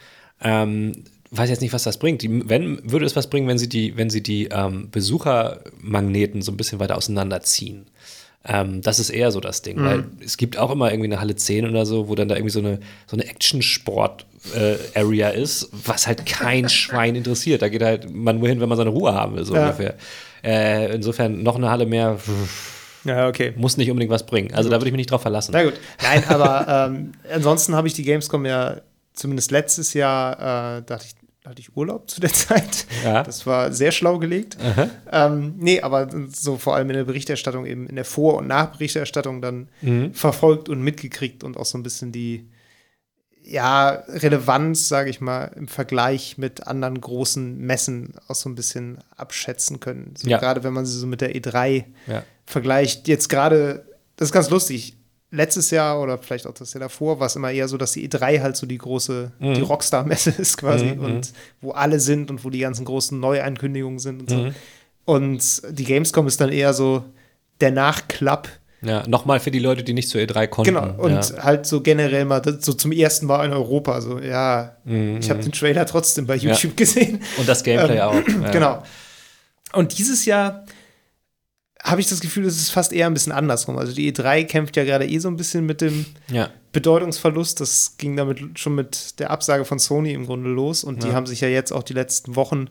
Ähm, weiß jetzt nicht, was das bringt. Die, wenn, würde es was bringen, wenn sie die, wenn sie die ähm, Besuchermagneten so ein bisschen weiter auseinanderziehen. Ähm, das ist eher so das Ding, weil es gibt auch immer irgendwie eine Halle 10 oder so, wo dann da irgendwie so eine, so eine Action-Sport-Area ist, was halt kein *laughs* Schwein interessiert. Da geht halt man nur hin, wenn man seine Ruhe haben will, so Ja. ungefähr. Äh, insofern noch eine Halle mehr ja, okay. muss nicht unbedingt was bringen. Also da würde ich mich nicht drauf verlassen. Na gut. Nein, aber *laughs* ähm, ansonsten habe ich die Gamescom ja zumindest letztes Jahr, äh, da hatte ich, hatte ich Urlaub zu der *laughs* Zeit. Ja. Das war sehr schlau gelegt. Ähm, nee, aber so vor allem in der Berichterstattung, eben in der Vor- und Nachberichterstattung dann verfolgt und mitgekriegt und auch so ein bisschen die ja, Relevanz, sage ich mal, im Vergleich mit anderen großen Messen auch so ein bisschen abschätzen können. So Ja. Gerade wenn man sie so mit der E3 Ja. Vergleicht. Jetzt gerade, das ist ganz lustig. Letztes Jahr oder vielleicht auch das Jahr davor war es immer eher so, dass die E3 halt so die große, die Rockstar-Messe *laughs* ist quasi und wo alle sind und wo die ganzen großen Neuankündigungen sind und so. Und die Gamescom ist dann eher so der Nachklapp. Ja, nochmal für die Leute, die nicht zur E3 konnten. Genau, und ja. halt so generell mal so zum ersten Mal in Europa. So, ja, ich habe den Trailer trotzdem bei YouTube gesehen. und das Gameplay auch. Ja. Genau. Und dieses Jahr habe ich das Gefühl, es ist fast eher ein bisschen andersrum. Also die E3 kämpft ja gerade eh so ein bisschen mit dem Ja. Bedeutungsverlust. Das ging damit schon mit der Absage von Sony im Grunde los. Und die haben sich ja jetzt auch die letzten Wochen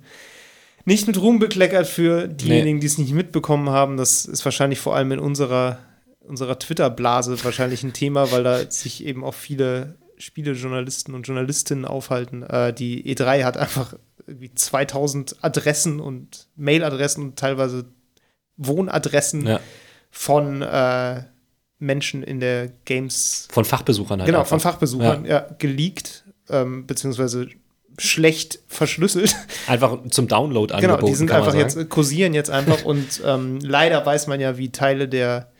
nicht mit Ruhm bekleckert für diejenigen, die es nicht mitbekommen haben. Das ist wahrscheinlich vor allem in unserer, unserer Twitter-Blase wahrscheinlich ein Thema, weil da sich eben auch viele Spielejournalisten und Journalistinnen aufhalten. Äh, die E3 hat einfach irgendwie 2000 Adressen und Mailadressen und teilweise Wohnadressen ja. von äh, Menschen in der Games Von Fachbesuchern halt. genau, einfach. von Fachbesuchern ja. geleakt, ähm, beziehungsweise schlecht *laughs* verschlüsselt. Einfach zum Download angeboten. genau, die sind einfach jetzt, kursieren jetzt einfach *laughs* und ähm, leider weiß man ja, wie Teile der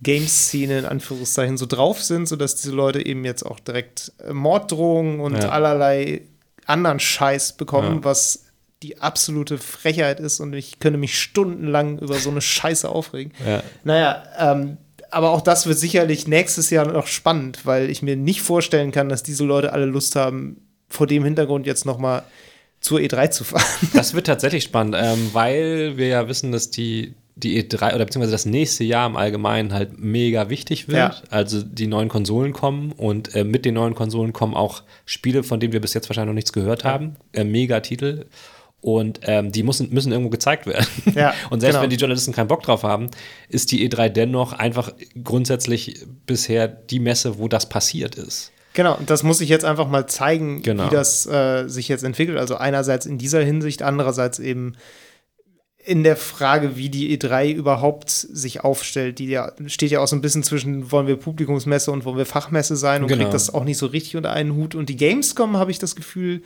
Games-Szene in Anführungszeichen so drauf sind, sodass diese Leute eben jetzt auch direkt äh, Morddrohungen und Ja. allerlei anderen Scheiß bekommen, Ja. was die absolute Frechheit ist und ich könnte mich stundenlang über so eine Scheiße aufregen. Ja. Naja, ähm, aber auch das wird sicherlich nächstes Jahr noch spannend, weil ich mir nicht vorstellen kann, dass diese Leute alle Lust haben, vor dem Hintergrund jetzt noch mal zur E3 zu fahren. *laughs* Das wird tatsächlich spannend, ähm, weil wir ja wissen, dass die, die E3 oder beziehungsweise das nächste Jahr im Allgemeinen halt mega wichtig wird. Ja. Also die neuen Konsolen kommen und äh, mit den neuen Konsolen kommen auch Spiele, von denen wir bis jetzt wahrscheinlich noch nichts gehört haben. Äh, Mega-Titel. Und ähm, die müssen, müssen irgendwo gezeigt werden. Ja, *laughs* und selbst genau. wenn die Journalisten keinen Bock drauf haben, ist die E3 dennoch einfach grundsätzlich bisher die Messe, wo das passiert ist. Genau, und das muss ich jetzt einfach mal zeigen, Genau. wie das äh, sich jetzt entwickelt. Also einerseits in dieser Hinsicht, andererseits eben in der Frage, wie die E3 überhaupt sich aufstellt. Die ja, steht ja auch so ein bisschen zwischen, wollen wir Publikumsmesse und wollen wir Fachmesse sein und Genau. kriegt das auch nicht so richtig unter einen Hut. Und die Gamescom, habe ich das Gefühl,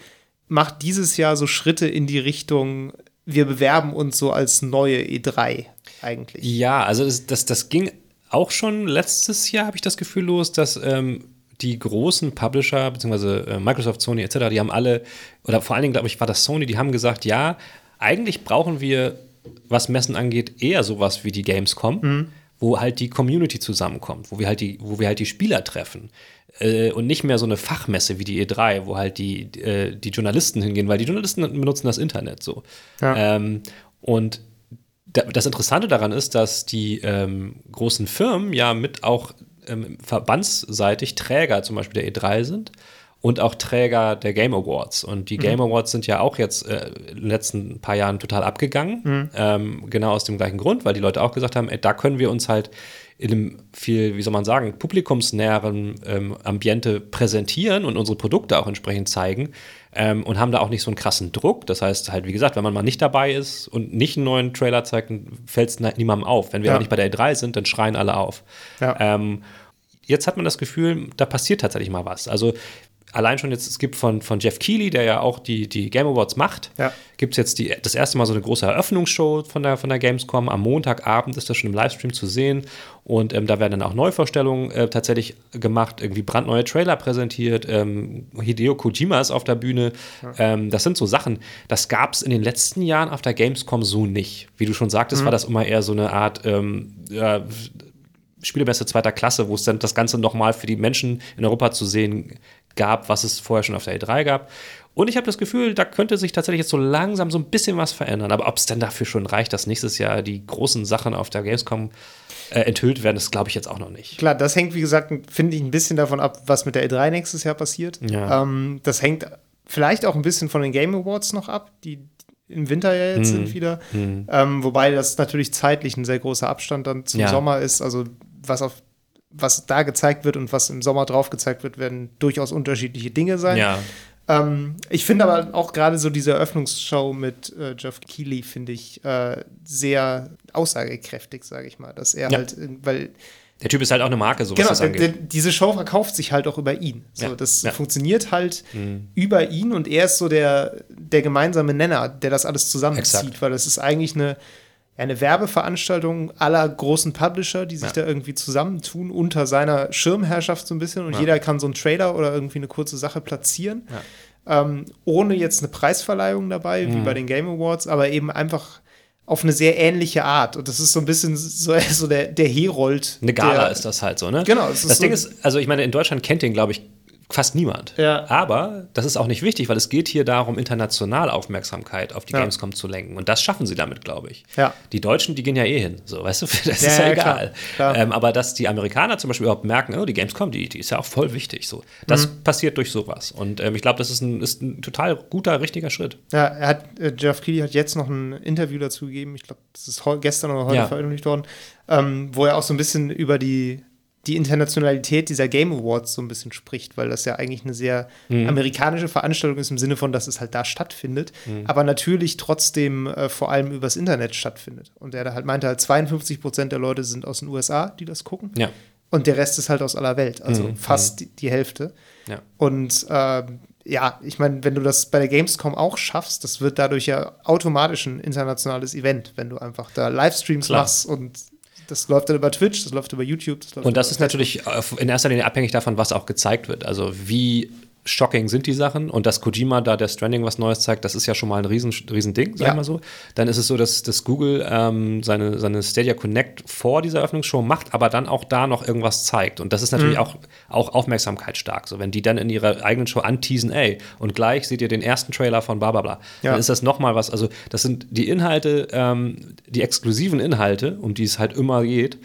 macht dieses Jahr so Schritte in die Richtung, wir bewerben uns so als neue E3 eigentlich. Ja, also das, das, das ging auch schon letztes Jahr, habe ich das Gefühl, los, dass ähm, die großen Publisher, beziehungsweise äh, Microsoft, Sony etc., die haben alle, oder vor allen Dingen, glaube ich, war das Sony, die haben gesagt, ja, eigentlich brauchen wir, was Messen angeht, eher sowas wie die Gamescom, wo halt die Community zusammenkommt, wo wir halt die, wo wir halt die Spieler treffen. Äh, und nicht mehr so eine Fachmesse wie die E3, wo halt die, äh, die Journalisten hingehen, weil die Journalisten benutzen das Internet so. Ja. Ähm, und da- das Interessante daran ist, dass die ähm, großen Firmen ja mit auch ähm, verbandsseitig Träger zum Beispiel der E3 sind und auch Träger der Game Awards. Und die Game Awards sind ja auch jetzt äh, in den letzten paar Jahren total abgegangen. Ähm, genau aus dem gleichen Grund, weil die Leute auch gesagt haben, ey, da können wir uns halt in einem viel, wie soll man sagen, publikumsnäheren ähm, Ambiente präsentieren und unsere Produkte auch entsprechend zeigen ähm, und haben da auch nicht so einen krassen Druck. Das heißt halt, wie gesagt, wenn man mal nicht dabei ist und nicht einen neuen Trailer zeigt, dann fällt es niemandem auf. Wenn wir Ja. aber nicht bei der E3 sind, dann schreien alle auf. Ja. Ähm, jetzt hat man das Gefühl, da passiert tatsächlich mal was. Also allein schon jetzt, es gibt von, von Jeff Keighley, der ja auch die, die Game Awards macht, Ja. gibt es jetzt die, das erste Mal so eine große Eröffnungsshow von der, von der Gamescom. Am Montagabend ist das schon im Livestream zu sehen. Und ähm, da werden dann auch Neuvorstellungen äh, tatsächlich gemacht, irgendwie brandneue Trailer präsentiert. Ähm, Hideo Kojima ist auf der Bühne. Ähm, das sind so Sachen, das gab es in den letzten Jahren auf der Gamescom so nicht. Wie du schon sagtest, war das immer eher so eine Art ähm, ja, Spielemesse zweiter Klasse, wo es dann das Ganze nochmal für die Menschen in Europa zu sehen gab, was es vorher schon auf der E3 gab. Und ich habe das Gefühl, da könnte sich tatsächlich jetzt so langsam so ein bisschen was verändern. Aber ob es denn dafür schon reicht, dass nächstes Jahr die großen Sachen auf der Gamescom äh, enthüllt werden, das glaube ich jetzt auch noch nicht. Klar, das hängt, wie gesagt, finde ich, ein bisschen davon ab, was mit der E3 nächstes Jahr passiert. Ja. Ähm, das hängt vielleicht auch ein bisschen von den Game Awards noch ab, die im Winter ja jetzt Hm. sind wieder. Ähm, wobei das natürlich zeitlich ein sehr großer Abstand dann zum Ja. Sommer ist. Also was auf was da gezeigt wird und was im Sommer drauf gezeigt wird, werden durchaus unterschiedliche Dinge sein. Ja, Ähm, ich finde aber auch gerade so diese Eröffnungsshow mit äh, Jeff Keighley finde ich äh, sehr aussagekräftig, sage ich mal, dass er Ja. halt, weil der Typ ist halt auch eine Marke, so was genau, das der, angeht. der, diese Show verkauft sich halt auch über ihn. So, Ja, das ja. Mhm. funktioniert halt über ihn und er ist so der, der gemeinsame Nenner, der das alles zusammenzieht, Exakt. weil das ist eigentlich eine, eine Werbeveranstaltung aller großen Publisher, die sich Ja. da irgendwie zusammentun unter seiner Schirmherrschaft so ein bisschen und Ja. jeder kann so einen Trailer oder irgendwie eine kurze Sache platzieren. Ähm, ohne jetzt eine Preisverleihung dabei, Mhm. wie bei den Game Awards, aber eben einfach auf eine sehr ähnliche Art. Und das ist so ein bisschen so, *laughs* so der, der Herold. Eine Gala der, ist das halt so, ne? Genau, Das so- Ding ist, also ich meine, in Deutschland kennt den, glaube ich, fast niemand. Ja. Aber das ist auch nicht wichtig, weil es geht hier darum, international Aufmerksamkeit auf die Ja. Gamescom zu lenken. Und das schaffen sie damit, glaube ich. Ja. Die Deutschen, die gehen ja eh hin. So, weißt du, *laughs* das ist ja, egal. klar, klar. Ähm, aber dass die Amerikaner zum Beispiel überhaupt merken, oh, die Gamescom, die, die ist ja auch voll wichtig. So. Das Mhm. passiert durch sowas. Und ähm, ich glaube, das ist ein, ist ein total guter, richtiger Schritt. Ja, er hat, äh, Jeff Keighley hat jetzt noch ein Interview dazu gegeben, ich glaube, das ist gestern oder heute veröffentlicht worden, ähm, wo er auch so ein bisschen über die, die Internationalität dieser Game Awards so ein bisschen spricht, weil das ja eigentlich eine sehr Mhm. amerikanische Veranstaltung ist im Sinne von, dass es halt da stattfindet, aber natürlich trotzdem äh, vor allem übers Internet stattfindet. Und er da halt meinte halt, 52 Prozent der Leute sind aus den USA, die das gucken. Ja. Und der Rest ist halt aus aller Welt, also Mhm. fast die, die Hälfte. Ja. Und ähm, ja, ich meine, wenn du das bei der Gamescom auch schaffst, das wird dadurch ja automatisch ein internationales Event, wenn du einfach da Livestreams Klar. machst und das läuft dann über Twitch, das läuft über YouTube. Das läuft Und das ist natürlich in erster Linie abhängig davon, was auch gezeigt wird. Also wie shocking sind die Sachen und dass Kojima da der Stranding was Neues zeigt, das ist ja schon mal ein riesen, riesen Ding, sag Ja. mal so. Dann ist es so, dass, dass Google ähm, seine, seine Stadia Connect vor dieser Eröffnungsshow macht, aber dann auch da noch irgendwas zeigt. Und das ist natürlich auch, auch aufmerksamkeitsstark. So, wenn die dann in ihrer eigenen Show anteasen, ey, und gleich seht ihr den ersten Trailer von bla bla bla, Ja. dann ist das nochmal was. Also, das sind die Inhalte, ähm, die exklusiven Inhalte, um die es halt immer geht,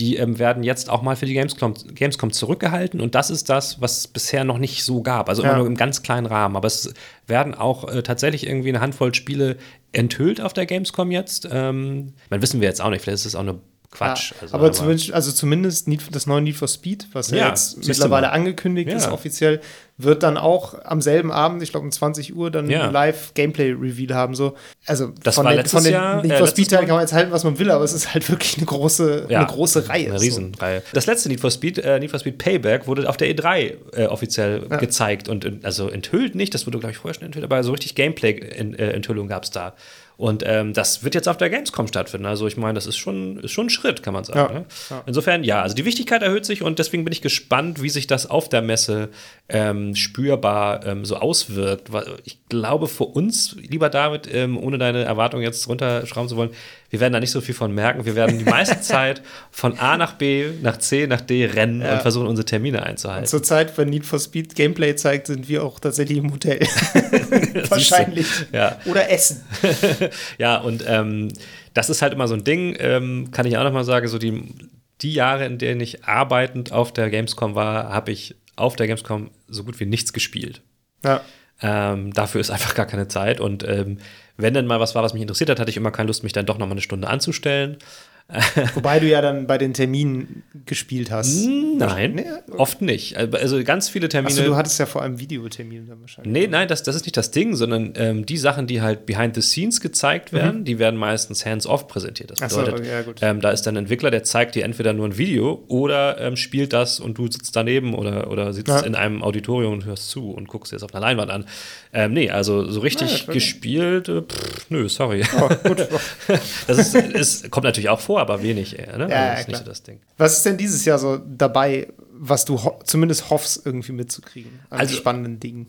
die ähm, werden jetzt auch mal für die Gamescom, Gamescom zurückgehalten und das ist das, was es bisher noch nicht so gab. Also immer Ja. nur im ganz kleinen Rahmen. Aber es werden auch äh, tatsächlich irgendwie eine Handvoll Spiele enthüllt auf der Gamescom jetzt. Ähm, man wissen wir jetzt auch nicht, vielleicht ist es auch nur Quatsch. Ja, Also, aber, zumindest, also zumindest Need, das neue Need for Speed, was ja, Ja, jetzt mittlerweile mal. angekündigt Ja. ist, offiziell, wird dann auch am selben Abend, ich glaube um 20 Uhr, dann Ja. ein Live-Gameplay-Reveal haben. So. Also Das von, war den, letztes von den Jahr, Need äh, for letztes Speed-Teilen Mal. kann man jetzt halten, was man will, aber es ist halt wirklich eine große, Ja, eine große Reihe. Eine so. Riesenreihe. Das letzte Need for Speed, äh, Need for Speed Payback, wurde auf der E3 äh, offiziell Ja. gezeigt und also enthüllt nicht, das wurde, glaube ich, vorher schon enthüllt, aber so richtig Gameplay-Enthüllung gab es da. Und ähm, das wird jetzt auf der Gamescom stattfinden. Also ich meine, das ist schon, ist schon ein Schritt, kann man sagen. Ja, Ne? ja. Insofern, ja, also die Wichtigkeit erhöht sich und deswegen bin ich gespannt, wie sich das auf der Messe ähm, spürbar ähm, so auswirkt. Ich glaube, für uns, lieber David, ähm, ohne deine Erwartungen jetzt runterschrauben zu wollen, wir werden da nicht so viel von merken. Wir werden die meiste *laughs* Zeit von A nach B, nach C, nach D rennen Ja. und versuchen, unsere Termine einzuhalten. Zur Zeit, wenn Need for Speed Gameplay zeigt, sind wir auch tatsächlich im Hotel. *laughs* *laughs* Wahrscheinlich. Ja. Oder Essen. *laughs* ja, und ähm, das ist halt immer so ein Ding, ähm, kann ich auch noch mal sagen, so die, die Jahre, in denen ich arbeitend auf der Gamescom war, habe ich auf der Gamescom so gut wie nichts gespielt. Ja. Ähm, dafür ist einfach gar keine Zeit. Und ähm, wenn denn mal was war, was mich interessiert hat, hatte ich immer keine Lust, mich dann doch noch mal eine Stunde anzustellen. *laughs* Wobei du ja dann bei den Terminen gespielt hast. Nein, Nee, oft nicht. Also ganz viele Termine. Achso, du hattest ja vor allem Videotermine dann wahrscheinlich. Nee, nein, das, das ist nicht das Ding, sondern ähm, die Sachen, die halt behind the scenes gezeigt werden, die werden meistens hands-off präsentiert. Das Mhm. Ach so, bedeutet, okay, ja, gut. ähm, da ist dann ein Entwickler, der zeigt dir entweder nur ein Video oder ähm, spielt das und du sitzt daneben oder, oder sitzt Ja. in einem Auditorium und hörst zu und guckst dir das auf einer Leinwand an. Ähm, nee, also so Ja, richtig das war gespielt, äh, pff, nö, sorry. Oh, gut. *laughs* das ist, ist, kommt natürlich auch vor, aber wenig eher. Ne? Ja, also, ja, das ist nicht so das Ding. Was ist denn dieses Jahr so dabei, was du ho zumindest hoffst, irgendwie mitzukriegen? An Also- spannenden Dingen.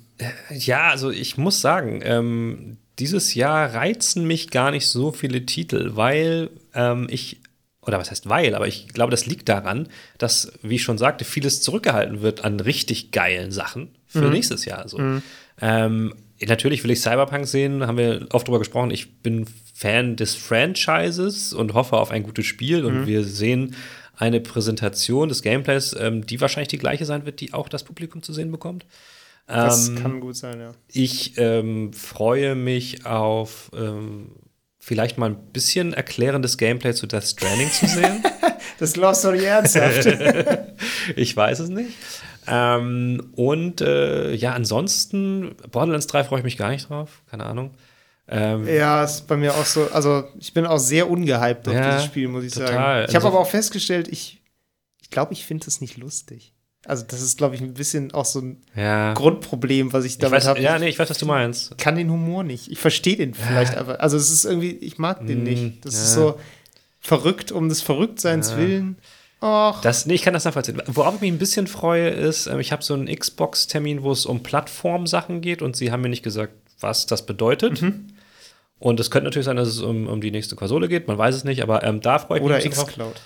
Ja, also ich muss sagen, ähm, dieses Jahr reizen mich gar nicht so viele Titel, weil ähm, ich, oder was heißt weil, aber ich glaube, das liegt daran, dass, wie ich schon sagte, vieles zurückgehalten wird an richtig geilen Sachen für nächstes Jahr. So. Ähm, natürlich will ich Cyberpunk sehen, haben wir oft drüber gesprochen. Ich bin Fan des Franchises und hoffe auf ein gutes Spiel und wir sehen eine Präsentation des Gameplays, ähm, die wahrscheinlich die gleiche sein wird, die auch das Publikum zu sehen bekommt. Das Ähm, kann gut sein, ja. ich ähm, freue mich auf ähm, vielleicht mal ein bisschen erklärendes Gameplay zu Death Stranding zu sehen. *laughs* Das glaubst du nicht ernsthaft. *laughs* ich weiß es nicht. Ähm, und äh, ja, ansonsten, Borderlands 3 freue ich mich gar nicht drauf. Keine Ahnung. Ähm, ja, ist bei mir auch so. Also, ich bin auch sehr ungehypt auf Ja, dieses Spiel, muss ich total. sagen. Ich habe Also- aber auch festgestellt, ich ich glaube, ich finde es nicht lustig. Also, das ist, glaube ich, ein bisschen auch so ein ja. Grundproblem, was ich damit habe. ja, nee, ich weiß, was du meinst. Ich kann den Humor nicht. Ich verstehe den vielleicht aber. Also, es ist irgendwie, ich mag den Mm, nicht. Das ja. ist so verrückt um des Verrücktseins willen. Och, Das, nee, ich kann das nachvollziehen. Worauf ich mich ein bisschen freue, ist, ähm, ich habe so einen Xbox-Termin, wo es um Plattformsachen geht und sie haben mir nicht gesagt, was das bedeutet. Mhm. Und es könnte natürlich sein, dass es um, um die nächste Konsole geht, man weiß es nicht, aber ähm, da freue ich oder mich drauf. Xcloud.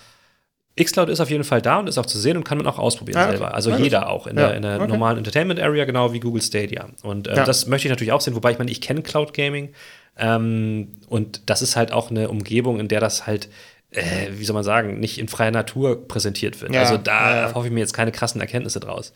Xcloud ist auf jeden Fall da und ist auch zu sehen und kann man auch ausprobieren Ah, okay. selber. Also Na gut. jeder auch in Ja, der, in der okay. normalen Entertainment Area, genau wie Google Stadia. Und äh, Ja. das möchte ich natürlich auch sehen, wobei ich meine, ich kenne Cloud Gaming ähm, und das ist halt auch eine Umgebung, in der das halt äh, wie soll man sagen, nicht in freier Natur präsentiert wird. Ja, also da ja, ja. hoffe ich mir jetzt keine krassen Erkenntnisse draus.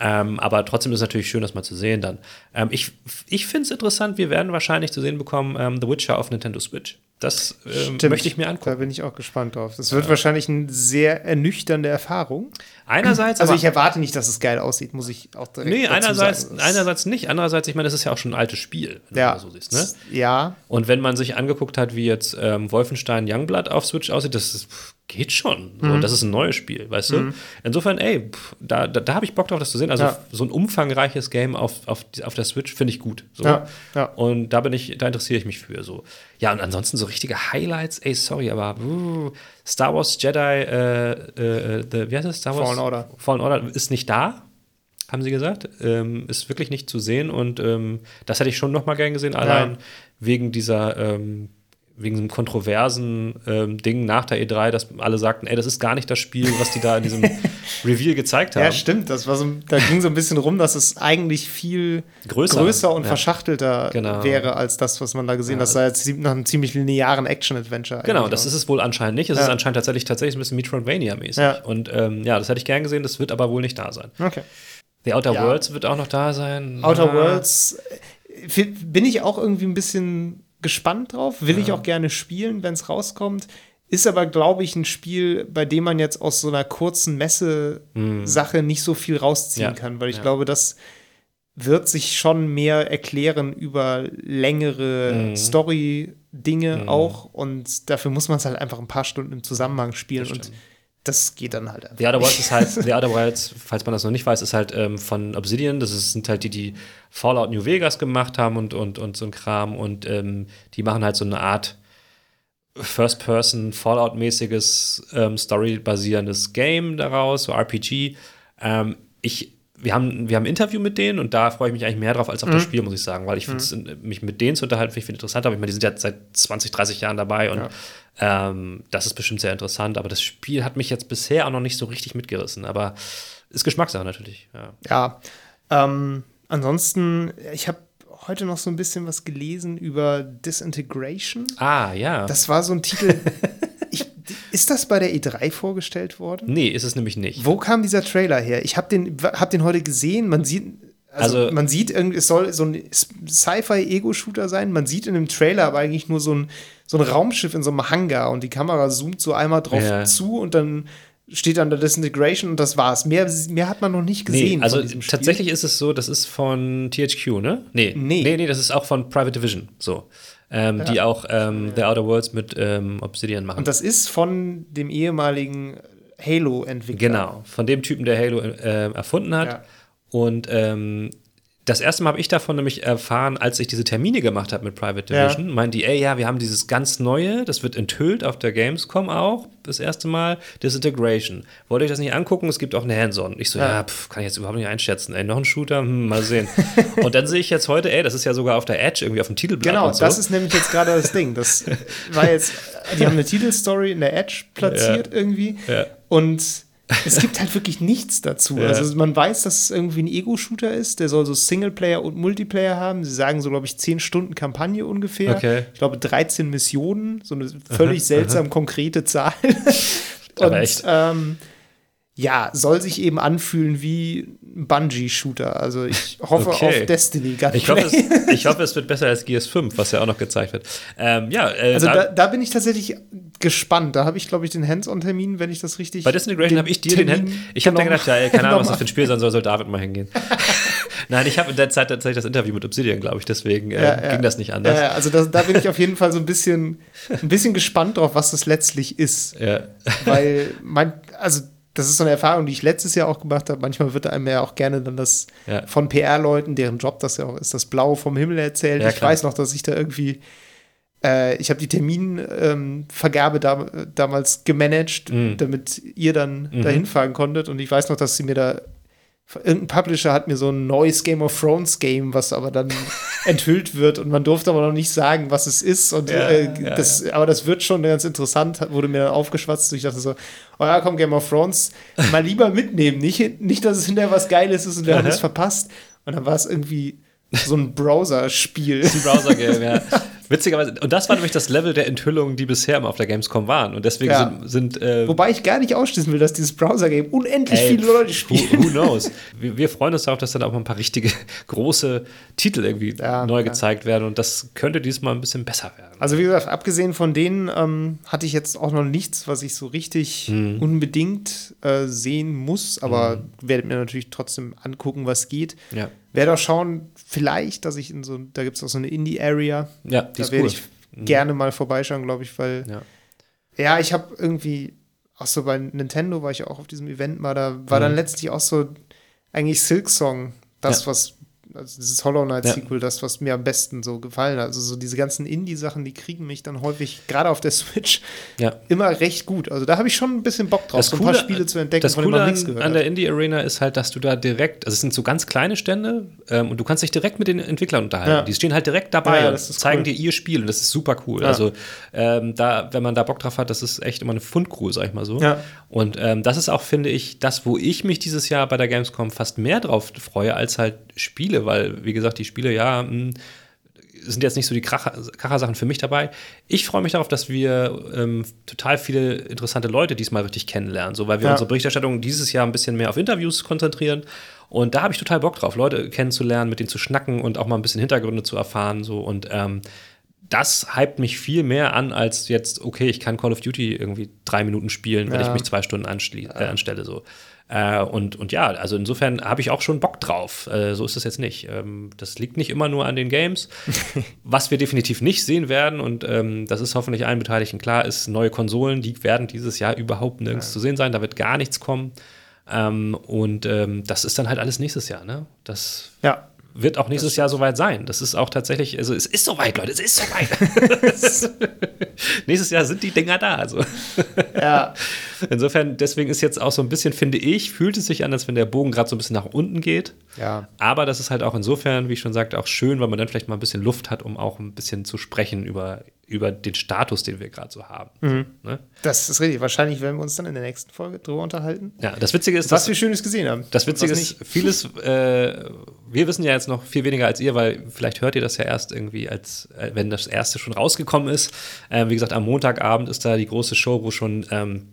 Ähm, aber trotzdem ist es natürlich schön, das mal zu sehen dann. Ähm, ich ich finde es interessant, wir werden wahrscheinlich zu sehen bekommen ähm, The Witcher auf Nintendo Switch. Das ähm, möchte ich mir angucken. Da bin ich auch gespannt drauf. Das wird wahrscheinlich eine sehr ernüchternde Erfahrung. Einerseits, Also ich erwarte nicht, dass es geil aussieht, muss ich auch direkt Nee, einerseits, sagen. einerseits nicht. Andererseits, ich meine, das ist ja auch schon ein altes Spiel, wenn ja, du so siehst. Ne? ja, Und wenn man sich angeguckt hat, wie jetzt ähm, Wolfenstein Youngblood auf Switch aussieht, das ist, pff, geht schon. Mhm. das ist ein neues Spiel, weißt du? Insofern, ey, pff, da, da, da habe ich Bock drauf, das zu sehen. Also Ja. so ein umfangreiches Game auf, auf, auf der Switch finde ich gut. So. Ja, ja. Und da bin ich, da interessiere ich mich für. So. Ja, und ansonsten so richtige Highlights, ey, sorry, aber uh, Star Wars Jedi, äh, äh, the, wie heißt das? Star Wars? Fallen Order. Fallen Order ist nicht da. haben sie gesagt. Ähm, ist wirklich nicht zu sehen und ähm, das hätte ich schon noch mal gern gesehen, allein ja. wegen dieser ähm, wegen einem kontroversen ähm, Ding nach der E3, dass alle sagten, ey, das ist gar nicht das Spiel, was die da in diesem *laughs* Reveal gezeigt haben. Ja, stimmt. Das war so, da ging so ein bisschen rum, dass es eigentlich viel größer, größer und ja. verschachtelter genau. wäre als das, was man da gesehen hat. Ja. Das sah jetzt nach einem ziemlich linearen Action-Adventure. Genau, das ist es wohl anscheinend nicht. Es ja. ist anscheinend tatsächlich, tatsächlich ein bisschen Metroidvania-mäßig. Und ähm, ja, das hätte ich gern gesehen, das wird aber wohl nicht da sein. Okay. The Outer Worlds wird auch noch da sein. Outer. Worlds äh, bin ich auch irgendwie ein bisschen gespannt drauf, will ja. ich auch gerne spielen, wenn es rauskommt. Ist aber, glaube ich, ein Spiel, bei dem man jetzt aus so einer kurzen Messe-Sache mm. nicht so viel rausziehen ja. kann, weil ich ja. glaube, das wird sich schon mehr erklären über längere mm. Story-Dinge mm. auch und dafür muss man es halt einfach ein paar Stunden im Zusammenhang spielen und das geht dann halt einfach. The Other Worlds ist halt, *laughs* The Other Worlds, falls man das noch nicht weiß, ist halt ähm, von Obsidian. Das ist, sind halt die, die Fallout New Vegas gemacht haben und, und, und so ein Kram. Und ähm, die machen halt so eine Art First-Person, Fallout-mäßiges, ähm, Story-basierendes Game daraus, so RPG. Ähm, ich wir haben, wir haben ein Interview mit denen und da freue ich mich eigentlich mehr drauf als auf mhm. das Spiel, muss ich sagen, weil ich finde mhm. mich mit denen zu unterhalten, finde ich interessanter. Aber ich meine, die sind ja seit 20, 30 Jahren dabei und ja. ähm, das ist bestimmt sehr interessant. Aber das Spiel hat mich jetzt bisher auch noch nicht so richtig mitgerissen. Aber ist Geschmackssache natürlich. Ja. ja ähm, ansonsten, ich habe heute noch so ein bisschen was gelesen über Disintegration. Ah, ja. Das war so ein Titel. *laughs* ich, ist das bei der E3 vorgestellt worden? Nee, ist es nämlich nicht. Wo kam dieser Trailer her? Ich habe den, hab den heute gesehen. Man sieht, also, also, man sieht irgendwie, es soll so ein Sci-Fi-Ego-Shooter sein. Man sieht in dem Trailer aber eigentlich nur so ein, so ein Raumschiff in so einem Hangar und die Kamera zoomt so einmal drauf ja. zu und dann steht dann der Disintegration und das war's. Mehr, mehr hat man noch nicht gesehen. Nee, also tatsächlich ist es so, das ist von THQ, ne? Nee. Nee, nee, nee das ist auch von Private Division. So ähm, ja. die auch ähm, The Outer Worlds mit ähm, Obsidian machen. Und das ist von dem ehemaligen Halo-Entwickler. Genau, von dem Typen, der Halo äh, erfunden hat. Ja. Und ähm, das erste Mal habe ich davon nämlich erfahren, als ich diese Termine gemacht habe mit Private Division. Ja. Meinen die, ey, ja, wir haben dieses ganz neue, das wird enthüllt auf der Gamescom auch, das erste Mal, Disintegration. Wollt ihr euch das nicht angucken? Es gibt auch eine Hands-on. Ich so, ja, ja pf, kann ich jetzt überhaupt nicht einschätzen. Ey, noch ein Shooter? Hm, mal sehen. *laughs* und dann sehe ich jetzt heute, ey, das ist ja sogar auf der Edge, irgendwie auf dem Titelblatt. Genau, so. das ist nämlich jetzt gerade das Ding. Das war jetzt, die haben eine *laughs* Titelstory in der Edge platziert ja. irgendwie. Ja. Und es gibt halt wirklich nichts dazu. Ja. Also man weiß, dass es irgendwie ein Ego-Shooter ist, der soll so Singleplayer und Multiplayer haben. Sie sagen so, glaube ich, 10 Stunden Kampagne ungefähr. Okay. Ich glaube, 13 Missionen, so eine völlig aha, seltsam aha. konkrete Zahl. *laughs* und echt? Ähm, ja, soll sich eben anfühlen wie ein Bungee-Shooter. Also ich hoffe okay. auf Destiny Gunplay. Ich hoffe, es, ich hoffe, es wird besser als Gears 5, was ja auch noch gezeigt wird. Ähm, ja, äh, also da, da, bin ich tatsächlich gespannt. Da habe ich, glaube ich, den Hands-on-Termin, wenn ich das richtig. Bei Disintegration habe ich dir den Hand. Ich habe dann gedacht, ja, keine Ahnung, was *laughs* das für ein Spiel sein soll, soll David mal hingehen. *laughs* Nein, ich habe in der Zeit tatsächlich das Interview mit Obsidian, glaube ich, deswegen äh, ja, ja. ging das nicht anders. Ja, also das, da bin ich auf jeden Fall so ein bisschen, ein bisschen gespannt drauf, was das letztlich ist. Ja. Weil mein, also das ist so eine Erfahrung, die ich letztes Jahr auch gemacht habe. Manchmal wird einem ja auch gerne dann das ja. von PR-Leuten, deren Job das ja auch ist, das Blau vom Himmel erzählt. Ja, ich weiß noch, dass ich da irgendwie, äh, ich habe die Terminvergabe ähm, da, damals gemanagt, mhm. damit ihr dann mhm. dahin fahren konntet. Und ich weiß noch, dass sie mir da irgendein Publisher hat mir so ein neues Game of Thrones Game, was aber dann *laughs* enthüllt wird und man durfte aber noch nicht sagen, was es ist. Und ja, äh, ja, das, ja. aber das wird schon ganz interessant, wurde mir dann aufgeschwatzt. Und ich dachte so, oh ja, komm, Game of Thrones, mal lieber mitnehmen. Nicht, nicht dass es hinterher was Geiles ist und wir haben es verpasst. Und dann war es irgendwie so ein Browser-Spiel. Ein Browser-Game, ja. *laughs* Witzigerweise, und das war nämlich das Level der Enthüllungen, die bisher immer auf der Gamescom waren. Und deswegen ja. sind. sind äh, Wobei ich gar nicht ausschließen will, dass dieses Browser-Game unendlich ey, viele Leute spielen. Who, who knows? Wir, wir, freuen uns darauf, dass dann auch mal ein paar richtige *laughs* große Titel irgendwie ja, neu ja. gezeigt werden. Und das könnte diesmal ein bisschen besser werden. Also, wie gesagt, abgesehen von denen ähm, hatte ich jetzt auch noch nichts, was ich so richtig hm. unbedingt äh, sehen muss. Aber hm. werdet mir natürlich trotzdem angucken, was geht. Ja. Werde auch schauen, vielleicht, dass ich in so, da gibt es auch so eine Indie-Area. Ja, die da werde cool. ich mhm. gerne mal vorbeischauen, glaube ich, weil ja, ja ich habe irgendwie, auch so bei Nintendo war ich auch auf diesem Event mal, da war mhm. dann letztlich auch so eigentlich Silk Song das, ja. was also dieses Hollow Knight Sequel, ja. das, was mir am besten so gefallen hat. Also so diese ganzen Indie-Sachen, die kriegen mich dann häufig, gerade auf der Switch, ja. immer recht gut. Also da habe ich schon ein bisschen Bock drauf, das so ein paar Spiele zu entdecken, das von Coole denen man nichts an, an der Indie-Arena ist halt, dass du da direkt, also es sind so ganz kleine Stände ähm, und du kannst dich direkt mit den Entwicklern unterhalten. Ja. Die stehen halt direkt dabei und zeigen cool. dir ihr Spiel und das ist super cool. Also ähm, da, wenn man da Bock drauf hat, das ist echt immer eine Fundcrew, sag ich mal so. Und ähm, das ist auch, finde ich, das, wo ich mich dieses Jahr bei der Gamescom fast mehr drauf freue, als halt Spiele, weil, wie gesagt, die Spiele, ja, mh, hm, sind jetzt nicht so die Kracher-Sachen für mich dabei. Ich freue mich darauf, dass wir ähm, total viele interessante Leute diesmal richtig kennenlernen, so weil wir ja. unsere Berichterstattung dieses Jahr ein bisschen mehr auf Interviews konzentrieren. Und da habe ich total Bock drauf, Leute kennenzulernen, mit denen zu schnacken und auch mal ein bisschen Hintergründe zu erfahren. So. Und ähm, das hypt mich viel mehr an, als jetzt, okay, ich kann Call of Duty irgendwie drei Minuten spielen, wenn ja. ich mich zwei Stunden äh, anstelle. So. Äh, und, und ja, also insofern habe ich auch schon Bock drauf. Äh, so ist es jetzt nicht. Ähm, das liegt nicht immer nur an den Games. *laughs* Was wir definitiv nicht sehen werden, und ähm, das ist hoffentlich allen Beteiligten klar, ist neue Konsolen, die werden dieses Jahr überhaupt nirgends ja. zu sehen sein. Da wird gar nichts kommen. Ähm, und ähm, das ist dann halt alles nächstes Jahr, ne? Das ja wird auch nächstes Jahr soweit sein. Das ist auch tatsächlich, also es ist soweit, Leute, es ist soweit. *laughs* nächstes Jahr sind die Dinger da. Also. Ja. Insofern, deswegen ist jetzt auch so ein bisschen, finde ich, fühlt es sich an, als wenn der Bogen gerade so ein bisschen nach unten geht. Ja. Aber das ist halt auch insofern, wie ich schon sagte, auch schön, weil man dann vielleicht mal ein bisschen Luft hat, um auch ein bisschen zu sprechen über über den Status, den wir gerade so haben. Mhm. Ne? Das ist richtig. Wahrscheinlich werden wir uns dann in der nächsten Folge drüber unterhalten. Ja, das Witzige ist, was dass, wir Schönes gesehen haben. Das Witzige ist, vieles, äh, wir wissen ja jetzt noch viel weniger als ihr, weil vielleicht hört ihr das ja erst irgendwie, als äh, wenn das erste schon rausgekommen ist. Äh, wie gesagt, am Montagabend ist da die große Show, wo schon ähm,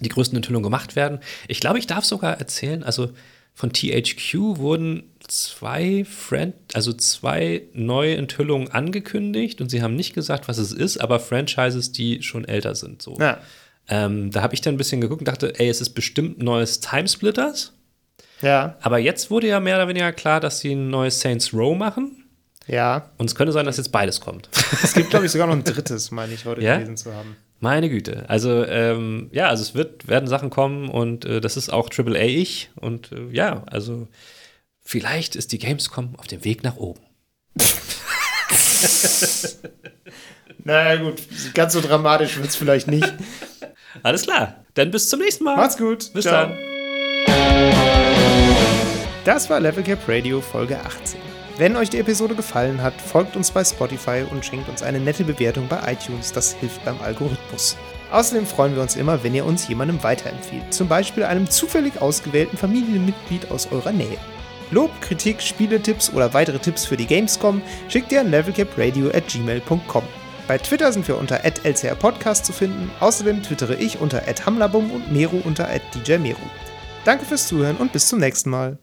die größten Enthüllungen gemacht werden. Ich glaube, ich darf sogar erzählen, also von THQ wurden zwei Friend, also zwei neue Enthüllungen angekündigt und sie haben nicht gesagt, was es ist, aber Franchises, die schon älter sind. So. Ja. Ähm, da habe ich dann ein bisschen geguckt und dachte, ey, es ist bestimmt ein neues Timesplitters. Ja. Aber jetzt wurde ja mehr oder weniger klar, dass sie ein neues Saints Row machen. Ja. Und es könnte sein, dass jetzt beides kommt. *laughs* Es gibt, glaube ich, sogar noch ein drittes, meine ich, heute ja? gelesen zu haben. Meine Güte. Also, ähm, ja, also es wird, werden Sachen kommen und äh, das ist auch AAA-ich. Und äh, ja, also Vielleicht ist die Gamescom auf dem Weg nach oben. *laughs* naja, gut, ganz so dramatisch wird es vielleicht nicht. *laughs* Alles klar, dann bis zum nächsten Mal. Macht's gut. Bis Ciao. dann. Das war Level Cap Radio Folge 18. Wenn euch die Episode gefallen hat, folgt uns bei Spotify und schenkt uns eine nette Bewertung bei iTunes. Das hilft beim Algorithmus. Außerdem freuen wir uns immer, wenn ihr uns jemandem weiterempfiehlt, zum Beispiel einem zufällig ausgewählten Familienmitglied aus eurer Nähe. Lob, Kritik, Spieletipps oder weitere Tipps für die Gamescom schickt ihr an levelcapradio at gmail.com. Bei Twitter sind wir unter lcrpodcast zu finden. Außerdem twittere ich unter hamlabum und Meru unter djmeru. Danke fürs Zuhören und bis zum nächsten Mal.